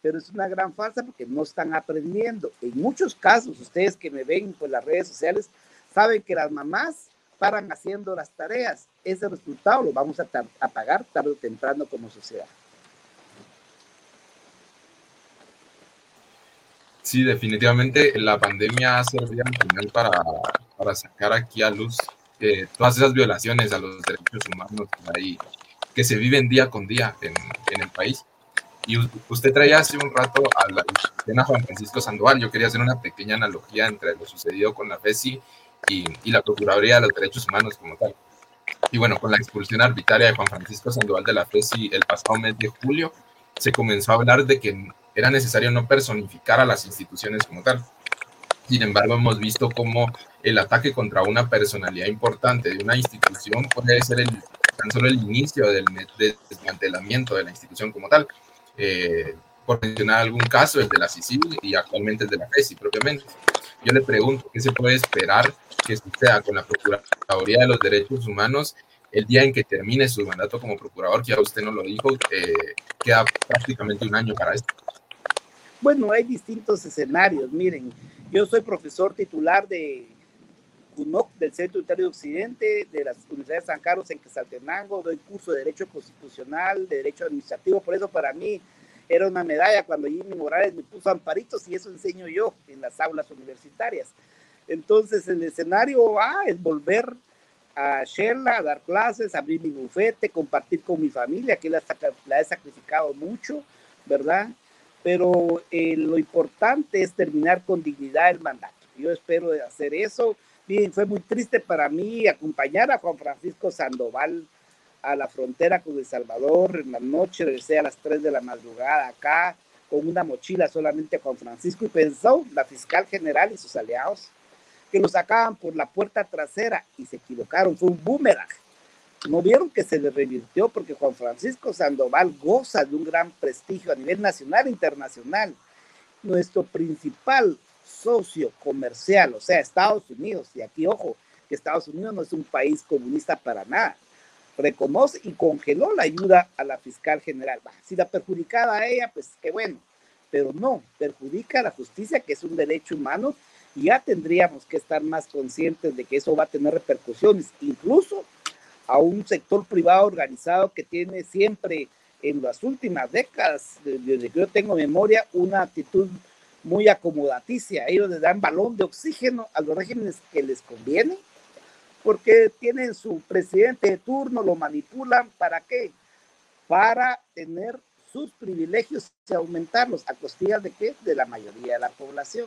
pero es una gran falsa porque no están aprendiendo. En muchos casos, ustedes que me ven por las redes sociales, saben que las mamás paran haciendo las tareas. Ese resultado lo vamos a, pagar tarde o temprano como sociedad. Sí, definitivamente la pandemia ha servido al final para, sacar aquí a luz eh, todas esas violaciones a los derechos humanos ahí, que se viven día con día en, el país. Y usted traía hace un rato a la Juan Francisco Sandoval. Yo quería hacer una pequeña analogía entre lo sucedido con la FESI y, y, la Procuraduría de los Derechos Humanos como tal. Y bueno, con la expulsión arbitraria de Juan Francisco Sandoval de la FESI el pasado mes de julio, se comenzó a hablar de que era necesario no personificar a las instituciones como tal. Sin embargo, hemos visto cómo el ataque contra una personalidad importante de una institución puede ser el, tan solo el inicio del, desmantelamiento de la institución como tal. Eh, por mencionar algún caso, el de la CICIL y actualmente el de la FESI propiamente. Yo le pregunto, ¿qué se puede esperar que suceda con la Procuraduría de los Derechos Humanos el día en que termine su mandato como procurador? Ya usted no lo dijo, eh, queda prácticamente un año para esto. Bueno, hay distintos escenarios. Miren, yo soy profesor titular de UNOC, del Centro Unitario de Occidente, de las Universidades de San Carlos en Quesaltenango, doy curso de Derecho Constitucional, de Derecho Administrativo, por eso para mí era una medalla cuando Jimmy Morales me puso amparitos y eso enseño yo en las aulas universitarias. Entonces el escenario A es volver a Sherla, a dar clases, abrir mi bufete, compartir con mi familia, que la, la he sacrificado mucho, ¿verdad? pero eh, lo importante es terminar con dignidad el mandato. Yo espero hacer eso. Bien, fue muy triste para mí acompañar a Juan Francisco Sandoval a la frontera con El Salvador en la noche, regresé a las 3 de la madrugada acá con una mochila solamente Juan Francisco y pensó la fiscal general y sus aliados que lo sacaban por la puerta trasera y se equivocaron, fue un boomerang. No vieron que se le revirtió porque Juan Francisco Sandoval goza de un gran prestigio a nivel nacional e internacional. Nuestro principal socio comercial, o sea, Estados Unidos, y aquí ojo, que Estados Unidos no es un país comunista para nada, reconoce y congeló la ayuda a la fiscal general. Si la perjudicaba a ella, pues qué bueno, pero no, perjudica a la justicia, que es un derecho humano, y ya tendríamos que estar más conscientes de que eso va a tener repercusiones, incluso a un sector privado organizado que tiene siempre en las últimas décadas, desde que yo tengo memoria, una actitud muy acomodaticia. Ellos le dan balón de oxígeno a los regímenes que les conviene, porque tienen su presidente de turno, lo manipulan, ¿para qué? Para tener sus privilegios y aumentarlos a costillas de qué? De la mayoría de la población.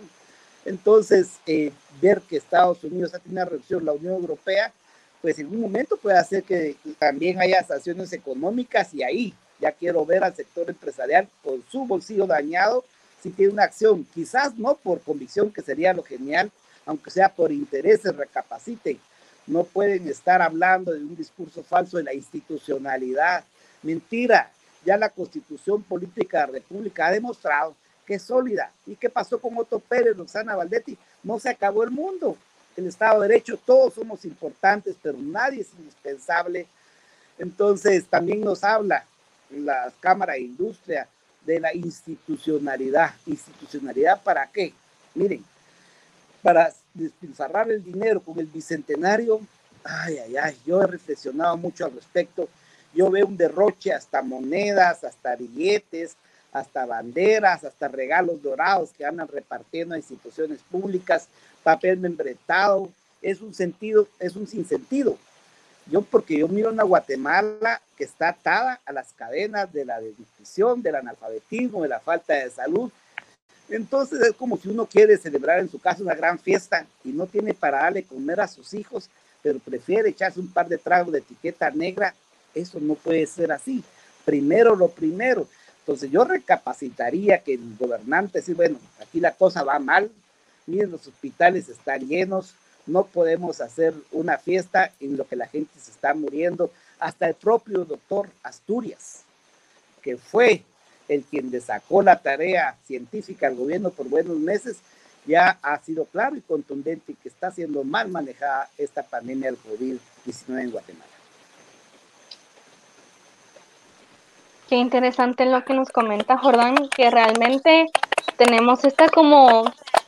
Entonces, eh, ver que Estados Unidos ha tenido una reducción, la Unión Europea, pues en un momento puede hacer que también haya sanciones económicas y ahí ya quiero ver al sector empresarial con su bolsillo dañado si tiene una acción, quizás no por convicción, que sería lo genial, aunque sea por intereses, recapaciten. No pueden estar hablando de un discurso falso de la institucionalidad. Mentira, ya la constitución política de la República ha demostrado que es sólida. ¿Y qué pasó con Otto Pérez, Roxana Valdetti? No se acabó el mundo. El Estado de Derecho, todos somos importantes, pero nadie es indispensable. Entonces, también nos habla la Cámara de Industria de la institucionalidad. ¿Institucionalidad para qué? Miren, para despilfarrar el dinero con el bicentenario, ay, ay, ay, yo he reflexionado mucho al respecto. Yo veo un derroche hasta monedas, hasta billetes, hasta banderas, hasta regalos dorados que andan repartiendo a instituciones públicas, papel membretado, es un sentido, es un sinsentido. Yo, porque yo miro una Guatemala que está atada a las cadenas de la desnutrición, del analfabetismo, de la falta de salud. Entonces es como si uno quiere celebrar en su casa una gran fiesta y no tiene para darle comer a sus hijos, pero prefiere echarse un par de tragos de etiqueta negra. Eso no puede ser así. Primero lo primero. Entonces yo recapacitaría que el gobernante sí, bueno, aquí la cosa va mal, miren, los hospitales están llenos, no podemos hacer una fiesta en lo que la gente se está muriendo. Hasta el propio doctor Asturias, que fue el quien le sacó la tarea científica al gobierno por buenos meses, ya ha sido claro y contundente que está siendo mal manejada esta pandemia del COVID-19 en Guatemala. Qué interesante lo que nos comenta Jordán, que realmente tenemos esta como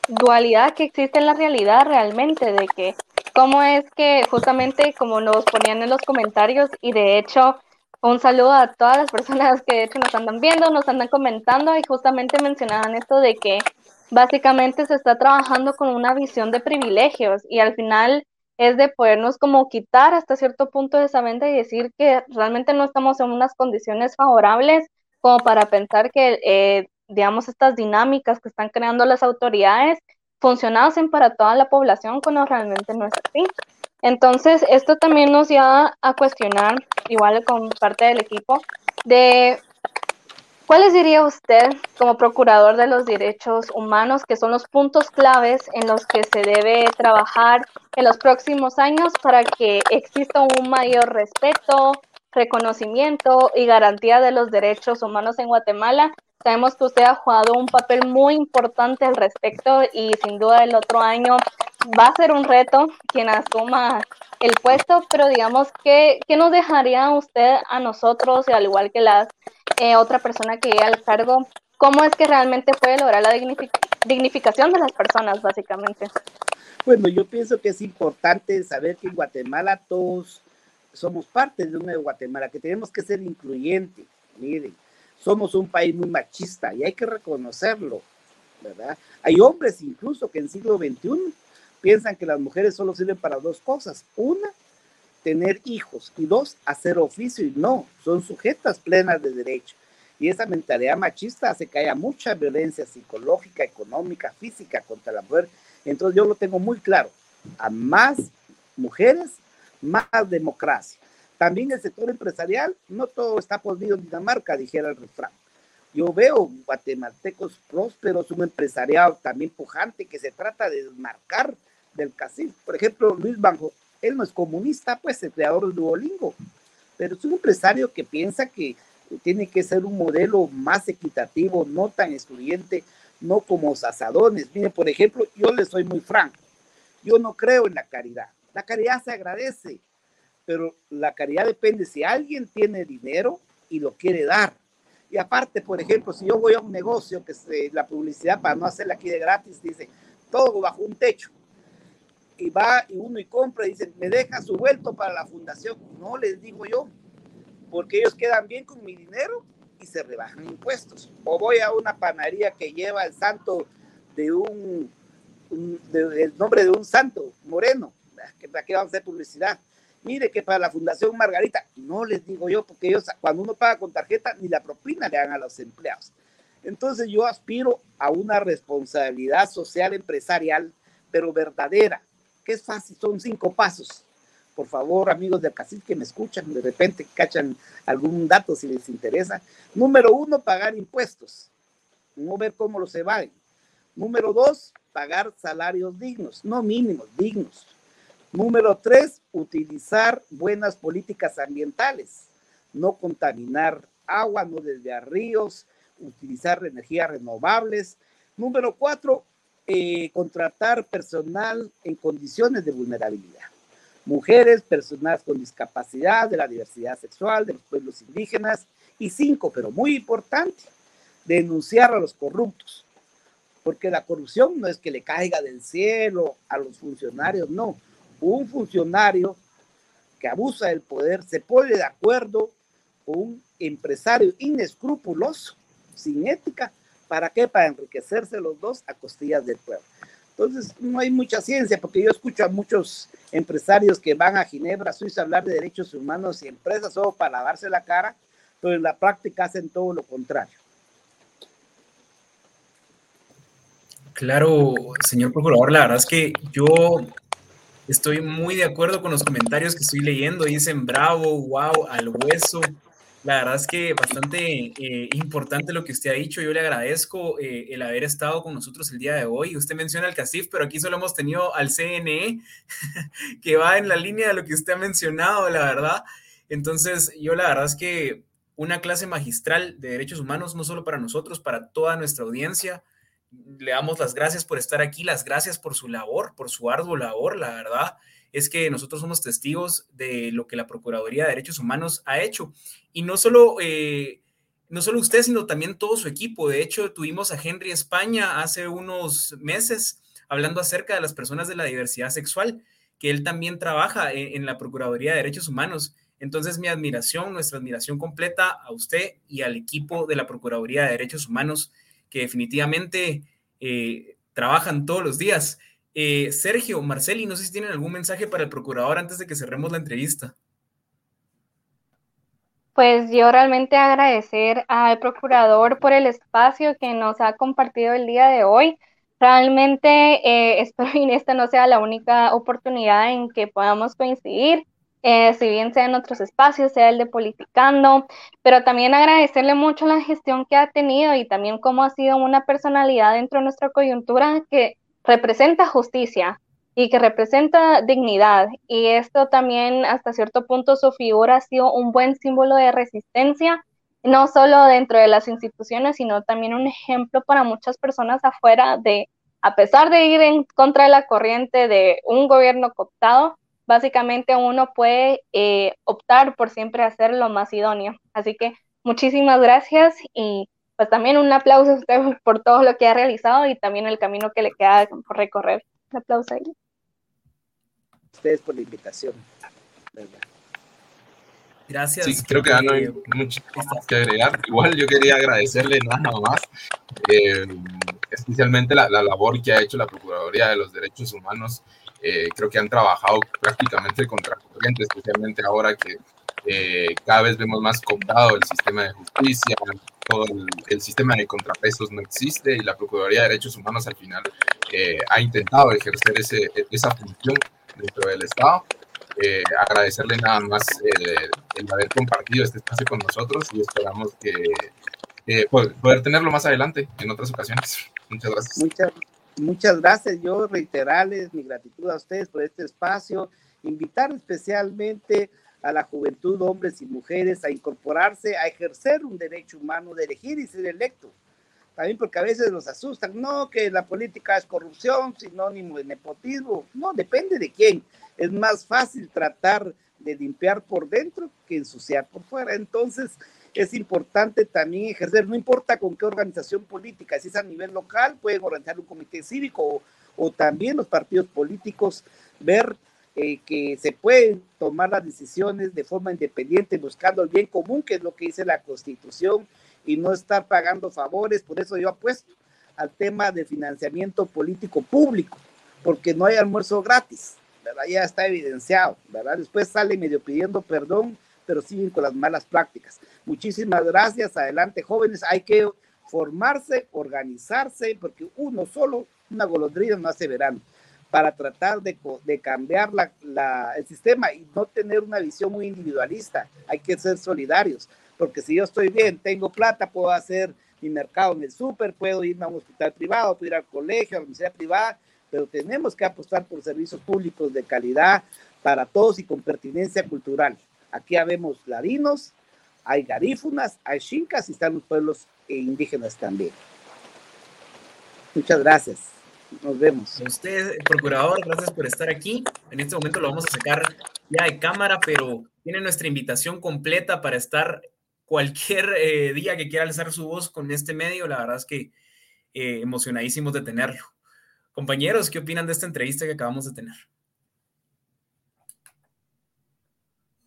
dualidad que existe en la realidad realmente, de que cómo es que justamente como nos ponían en los comentarios y de hecho un saludo a todas las personas que de hecho nos andan viendo, nos andan comentando y justamente mencionaban esto de que básicamente se está trabajando con una visión de privilegios y al final es de podernos como quitar hasta cierto punto de esa mente y decir que realmente no estamos en unas condiciones favorables como para pensar que, eh, digamos, estas dinámicas que están creando las autoridades funcionasen para toda la población cuando realmente no es así. Entonces, esto también nos lleva a cuestionar, igual con parte del equipo, de ¿Cuáles diría usted como procurador de los derechos humanos que son los puntos claves en los que se debe trabajar en los próximos años para que exista un mayor respeto, reconocimiento y garantía de los derechos humanos en Guatemala? Sabemos que usted ha jugado un papel muy importante al respecto y sin duda el otro año va a ser un reto quien asuma el puesto, pero digamos, ¿qué, qué nos dejaría usted a nosotros, y al igual que las eh, otra persona que al cargo, ¿cómo es que realmente puede lograr la dignificación de las personas, básicamente? Bueno, yo pienso que es importante saber que en Guatemala todos somos parte de una de Guatemala, que tenemos que ser incluyentes. Miren, somos un país muy machista y hay que reconocerlo, ¿verdad? Hay hombres incluso que en siglo XXI piensan que las mujeres solo sirven para dos cosas. Una, tener hijos y dos, hacer oficio y no, son sujetas plenas de derecho. Y esa mentalidad machista hace que haya mucha violencia psicológica, económica, física contra la mujer. Entonces yo lo tengo muy claro, a más mujeres, más democracia. también el sector empresarial, no todo está podrido en Dinamarca, dijera el refrán. Yo veo guatemaltecos prósperos, un empresariado también pujante que se trata de desmarcar del casino. Por ejemplo, Luis Banjo, él no es comunista, pues el creador del Duolingo, pero es un empresario que piensa que tiene que ser un modelo más equitativo, no tan excluyente, no como sazadones. Mire, por ejemplo, yo le soy muy franco. Yo no creo en la caridad. La caridad se agradece, pero la caridad depende si alguien tiene dinero y lo quiere dar. Y aparte, por ejemplo, si yo voy a un negocio que se, la publicidad para no hacerla aquí de gratis dice todo bajo un techo y va y uno y compra y dice, me deja su vuelto para la fundación. No les digo yo, porque ellos quedan bien con mi dinero y se rebajan impuestos. O voy a una panadería que lleva el santo de un, el nombre de un santo moreno, que para qué vamos a hacer publicidad. Mire que para la Fundación Margarita, no les digo yo, porque ellos cuando uno paga con tarjeta ni la propina le dan a los empleados. Entonces yo aspiro a una responsabilidad social empresarial, pero verdadera, que es fácil, son cinco pasos por favor, amigos del cacique que me escuchan, de repente cachan algún dato si les interesa. Número uno, pagar impuestos, no ver cómo los evaden. Número dos, pagar salarios dignos, no mínimos, dignos. Número tres, utilizar buenas políticas ambientales, no contaminar agua, no desviar ríos, utilizar energías renovables. Número cuatro, eh, contratar personal en condiciones de vulnerabilidad mujeres, personas con discapacidad, de la diversidad sexual, de los pueblos indígenas. Y cinco, pero muy importante, denunciar a los corruptos. Porque la corrupción no es que le caiga del cielo a los funcionarios, no. Un funcionario que abusa del poder se pone de acuerdo con un empresario inescrupuloso, sin ética. ¿Para qué? Para enriquecerse los dos a costillas del pueblo. Entonces, no hay mucha ciencia, porque yo escucho a muchos empresarios que van a Ginebra, Suiza, a hablar de derechos humanos y empresas solo para lavarse la cara, pero en la práctica hacen todo lo contrario. Claro, señor procurador, la verdad es que yo estoy muy de acuerdo con los comentarios que estoy leyendo. Dicen bravo, wow, al hueso. La verdad es que bastante eh, importante lo que usted ha dicho. Yo le agradezco eh, el haber estado con nosotros el día de hoy. Usted menciona al CACIF, pero aquí solo hemos tenido al CNE, que va en la línea de lo que usted ha mencionado, la verdad. Entonces, yo la verdad es que una clase magistral de derechos humanos, no solo para nosotros, para toda nuestra audiencia. Le damos las gracias por estar aquí, las gracias por su labor, por su arduo labor, la verdad es que nosotros somos testigos de lo que la Procuraduría de Derechos Humanos ha hecho. Y no solo, eh, no solo usted, sino también todo su equipo. De hecho, tuvimos a Henry España hace unos meses hablando acerca de las personas de la diversidad sexual, que él también trabaja en, la Procuraduría de Derechos Humanos. Entonces, mi admiración, nuestra admiración completa a usted y al equipo de la Procuraduría de Derechos Humanos, que definitivamente eh, trabajan todos los días. Eh, Sergio, Marceli, no sé si tienen algún mensaje para el procurador antes de que cerremos la entrevista. Pues yo realmente agradecer al procurador por el espacio que nos ha compartido el día de hoy. Realmente eh, espero que esta no sea la única oportunidad en que podamos coincidir, eh, si bien sea en otros espacios, sea el de Politicando, pero también agradecerle mucho la gestión que ha tenido y también cómo ha sido una personalidad dentro de nuestra coyuntura que representa justicia y que representa dignidad. Y esto también, hasta cierto punto, su figura ha sido un buen símbolo de resistencia, no solo dentro de las instituciones, sino también un ejemplo para muchas personas afuera de, a pesar de ir en contra de la corriente de un gobierno cooptado, básicamente uno puede eh, optar por siempre hacer lo más idóneo. Así que muchísimas gracias y pues también un aplauso a usted por todo lo que ha realizado y también el camino que le queda por recorrer. Un aplauso ahí. Ustedes por la invitación. Gracias. Sí, creo que no hay mucho que agregar. Igual yo quería agradecerle nada más, eh, especialmente la, labor que ha hecho la Procuraduría de los Derechos Humanos. Eh, creo que han trabajado prácticamente contra corriente, especialmente ahora que eh, cada vez vemos más contado el sistema de justicia, todo el, sistema de contrapesos no existe y la Procuraduría de Derechos Humanos al final eh, ha intentado ejercer ese, esa función dentro del Estado. eh, agradecerle nada más eh, el haber compartido este espacio con nosotros y esperamos que poder, tenerlo más adelante en otras ocasiones. Muchas gracias. Muchas, muchas gracias. Yo reiterarles mi gratitud a ustedes por este espacio, invitar especialmente a la juventud, hombres y mujeres, a incorporarse, a ejercer un derecho humano de elegir y ser electo. También porque a veces nos asustan, no, que la política es corrupción, sinónimo de nepotismo. No, depende de quién. Es más fácil tratar de limpiar por dentro que ensuciar por fuera. Entonces, es importante también ejercer, no importa con qué organización política, si es a nivel local, pueden organizar un comité cívico o, o también los partidos políticos, ver eh, que se pueden tomar las decisiones de forma independiente, buscando el bien común, que es lo que dice la Constitución, y no estar pagando favores. Por eso yo apuesto al tema de financiamiento político público, porque no hay almuerzo gratis, ¿verdad? Ya está evidenciado, ¿verdad? Después sale medio pidiendo perdón, pero siguen con las malas prácticas. Muchísimas gracias, adelante jóvenes, hay que formarse, organizarse, porque uno solo, una golondrina no hace verano para tratar de, cambiar el sistema y no tener una visión muy individualista. Hay que ser solidarios, porque si yo estoy bien, tengo plata, puedo hacer mi mercado en el súper, puedo irme a un hospital privado, puedo ir al colegio, a la universidad privada, pero tenemos que apostar por servicios públicos de calidad para todos y con pertinencia cultural. Aquí habemos ladinos, hay garífunas, hay chincas y están los pueblos indígenas también. Muchas gracias. Nos vemos. usted, procurador, gracias por estar aquí. En este momento lo vamos a sacar ya de cámara, pero tiene nuestra invitación completa para estar cualquier eh, día que quiera alzar su voz con este medio. La verdad es que eh, emocionadísimos de tenerlo. Compañeros, ¿qué opinan de esta entrevista que acabamos de tener?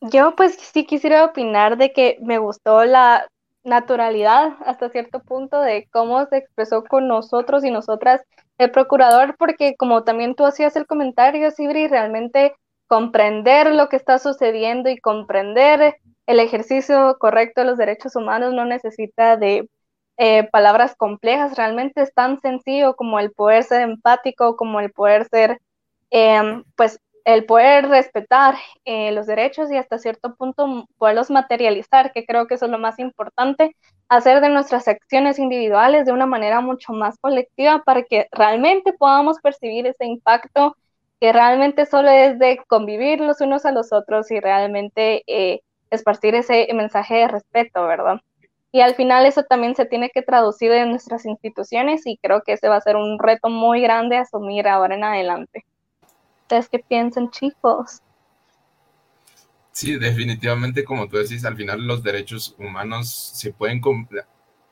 Yo pues sí quisiera opinar de que me gustó la naturalidad hasta cierto punto de cómo se expresó con nosotros y nosotras el procurador, porque como también tú hacías el comentario, Sibri, realmente comprender lo que está sucediendo y comprender el ejercicio correcto de los derechos humanos no necesita de eh, palabras complejas, realmente es tan sencillo como el poder ser empático, como el poder ser, em, pues, el poder respetar eh, los derechos y hasta cierto punto poderlos materializar, que creo que eso es lo más importante, hacer de nuestras acciones individuales de una manera mucho más colectiva para que realmente podamos percibir ese impacto que realmente solo es de convivir los unos a los otros y realmente eh, esparcir ese mensaje de respeto, ¿verdad? Y al final eso también se tiene que traducir en nuestras instituciones y creo que ese va a ser un reto muy grande a asumir ahora en adelante. ¿Ustedes qué piensan, chicos? Sí, definitivamente, como tú decís, al final los derechos humanos se pueden,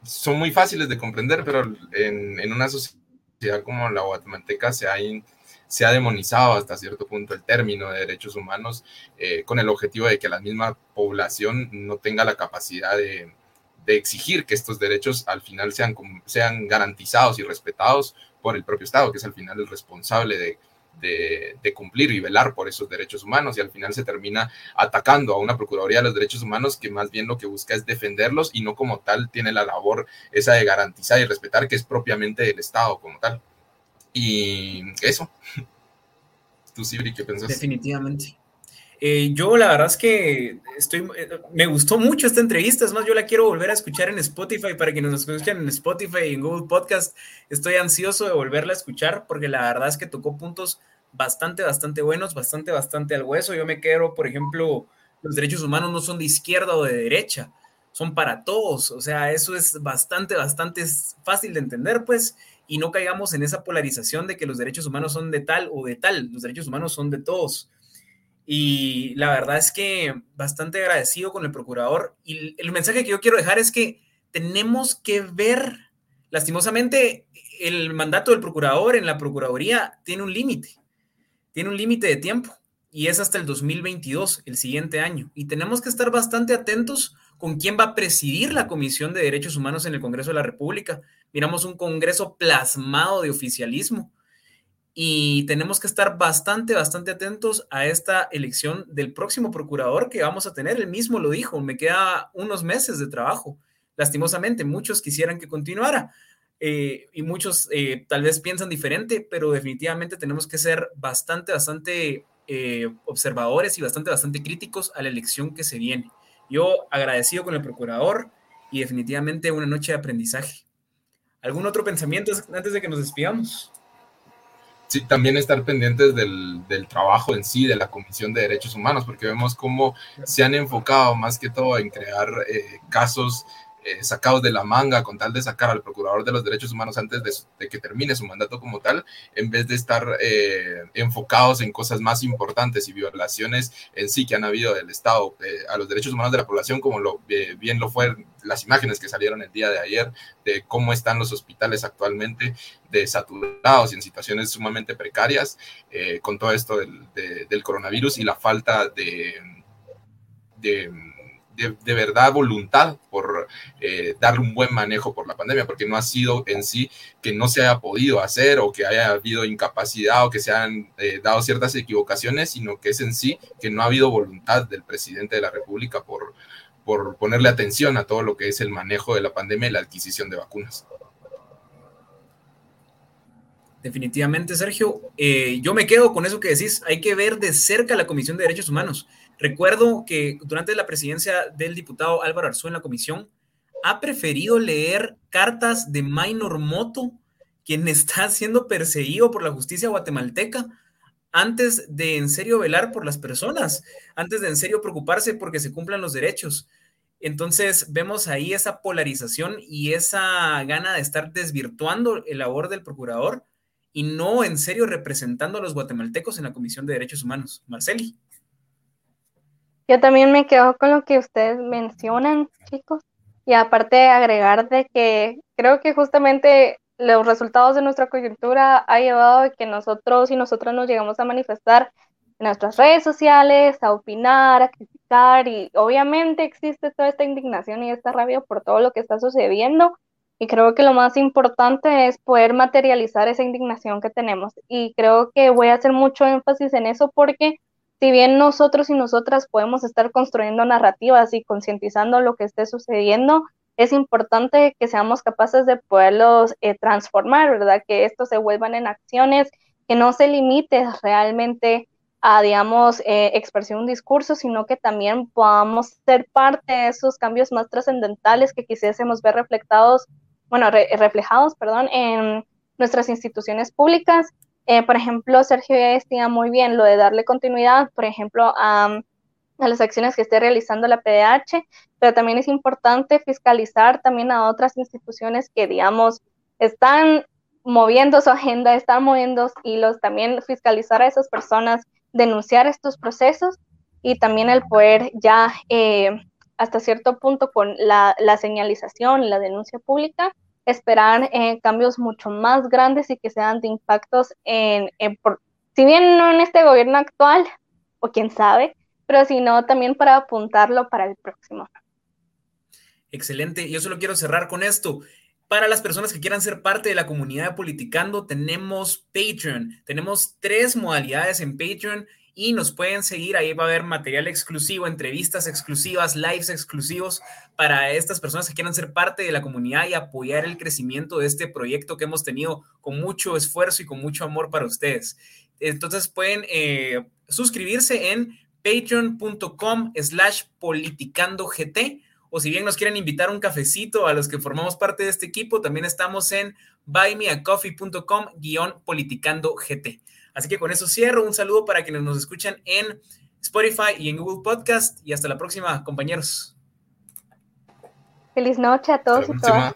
son muy fáciles de comprender, pero en, una sociedad como la guatemalteca se ha, se ha demonizado hasta cierto punto el término de derechos humanos eh, con el objetivo de que la misma población no tenga la capacidad de, de exigir que estos derechos al final sean, sean garantizados y respetados por el propio Estado, que es al final el responsable de, de, cumplir y velar por esos derechos humanos y al final se termina atacando a una Procuraduría de los Derechos Humanos que más bien lo que busca es defenderlos y no como tal tiene la labor esa de garantizar y respetar que es propiamente del Estado como tal. Y eso. Tú, Sibri, ¿qué pensás? Definitivamente. Eh, yo la verdad es que estoy, eh, me gustó mucho esta entrevista, es más, yo la quiero volver a escuchar en Spotify para que nos escuchen en Spotify y en Google Podcast. Estoy ansioso de volverla a escuchar porque la verdad es que tocó puntos bastante, bastante buenos, bastante, bastante al hueso. Yo me quiero, por ejemplo, los derechos humanos no son de izquierda o de derecha, son para todos. O sea, eso es bastante, bastante fácil de entender, pues, y no caigamos en esa polarización de que los derechos humanos son de tal o de tal. Los derechos humanos son de todos. Y la verdad es que bastante agradecido con el procurador. Y el mensaje que yo quiero dejar es que tenemos que ver, lastimosamente, el mandato del procurador en la Procuraduría tiene un límite, tiene un límite de tiempo y es hasta el 2022, el siguiente año. Y tenemos que estar bastante atentos con quién va a presidir la Comisión de Derechos Humanos en el Congreso de la República. Miramos un Congreso plasmado de oficialismo y tenemos que estar bastante, bastante atentos a esta elección del próximo procurador que vamos a tener. Él mismo lo dijo, me queda unos meses de trabajo. Lastimosamente, muchos quisieran que continuara eh, y muchos eh, tal vez piensan diferente, pero definitivamente tenemos que ser bastante, bastante eh, observadores y bastante, bastante críticos a la elección que se viene. Yo agradecido con el procurador y definitivamente una noche de aprendizaje. ¿Algún otro pensamiento antes de que nos despidamos? Sí, también estar pendientes del, del, trabajo en sí de la Comisión de Derechos Humanos, porque vemos cómo se han enfocado más que todo en crear eh, casos eh, sacados de la manga con tal de sacar al procurador de los derechos humanos antes de, que termine su mandato como tal, en vez de estar eh, enfocados en cosas más importantes y violaciones en sí que han habido del Estado eh, a los derechos humanos de la población, como lo, bien lo fue las imágenes que salieron el día de ayer de cómo están los hospitales actualmente de saturados y en situaciones sumamente precarias con todo esto del, del, coronavirus y la falta de, de de, verdad voluntad por eh, darle un buen manejo por la pandemia, porque no ha sido en sí que no se haya podido hacer o que haya habido incapacidad o que se han eh, dado ciertas equivocaciones, sino que es en sí que no ha habido voluntad del presidente de la República por, por ponerle atención a todo lo que es el manejo de la pandemia y la adquisición de vacunas. Definitivamente, Sergio. Eh, yo me quedo con eso que decís. Hay que ver de cerca la Comisión de Derechos Humanos. Recuerdo que durante la presidencia del diputado Álvaro Arzú en la comisión, ha preferido leer cartas de Minor Moto, quien está siendo perseguido por la justicia guatemalteca, antes de en serio velar por las personas, antes de en serio preocuparse porque se cumplan los derechos. Entonces vemos ahí esa polarización y esa gana de estar desvirtuando el labor del procurador y no en serio representando a los guatemaltecos en la Comisión de Derechos Humanos. Marceli. Yo también me quedo con lo que ustedes mencionan, chicos, y aparte agregar de que creo que justamente los resultados de nuestra coyuntura ha llevado a que nosotros y nosotras nos llegamos a manifestar en nuestras redes sociales, a opinar, a criticar y obviamente existe toda esta indignación y esta rabia por todo lo que está sucediendo y creo que lo más importante es poder materializar esa indignación que tenemos y creo que voy a hacer mucho énfasis en eso porque si bien nosotros y nosotras podemos estar construyendo narrativas y concientizando lo que esté sucediendo, es importante que seamos capaces de poderlos eh, transformar, ¿verdad? Que esto se vuelvan en acciones, que no se limite realmente a, digamos, eh, expresar un discurso, sino que también podamos ser parte de esos cambios más trascendentales que quisiésemos ver reflectados, bueno, reflejados, perdón, en nuestras instituciones públicas eh, por ejemplo, Sergio ya decía muy bien lo de darle continuidad, por ejemplo, a, las acciones que esté realizando la PDH, pero también es importante fiscalizar también a otras instituciones que, digamos, están moviendo su agenda, están moviendo hilos, también fiscalizar a esas personas, denunciar estos procesos y también el poder ya eh, hasta cierto punto con la, señalización la denuncia pública, esperar eh, cambios mucho más grandes y que sean de impactos en, si bien no en este gobierno actual, o quién sabe, pero sino también para apuntarlo para el próximo. Excelente. Yo solo quiero cerrar con esto. Para las personas que quieran ser parte de la comunidad de Politicando, tenemos Patreon. Tenemos tres modalidades en Patreon y nos pueden seguir. Ahí va a haber material exclusivo, entrevistas exclusivas, lives exclusivos para estas personas que quieran ser parte de la comunidad y apoyar el crecimiento de este proyecto que hemos tenido con mucho esfuerzo y con mucho amor para ustedes. Entonces pueden eh, suscribirse en patreon.com slash politicandogт o si bien nos quieren invitar un cafecito a los que formamos parte de este equipo, también estamos en buymeacoffee.com guion politicandogт. Así que con eso cierro. Un saludo para quienes nos escuchan en Spotify y en Google Podcast. Y hasta la próxima, compañeros. Feliz noche a todos y todas.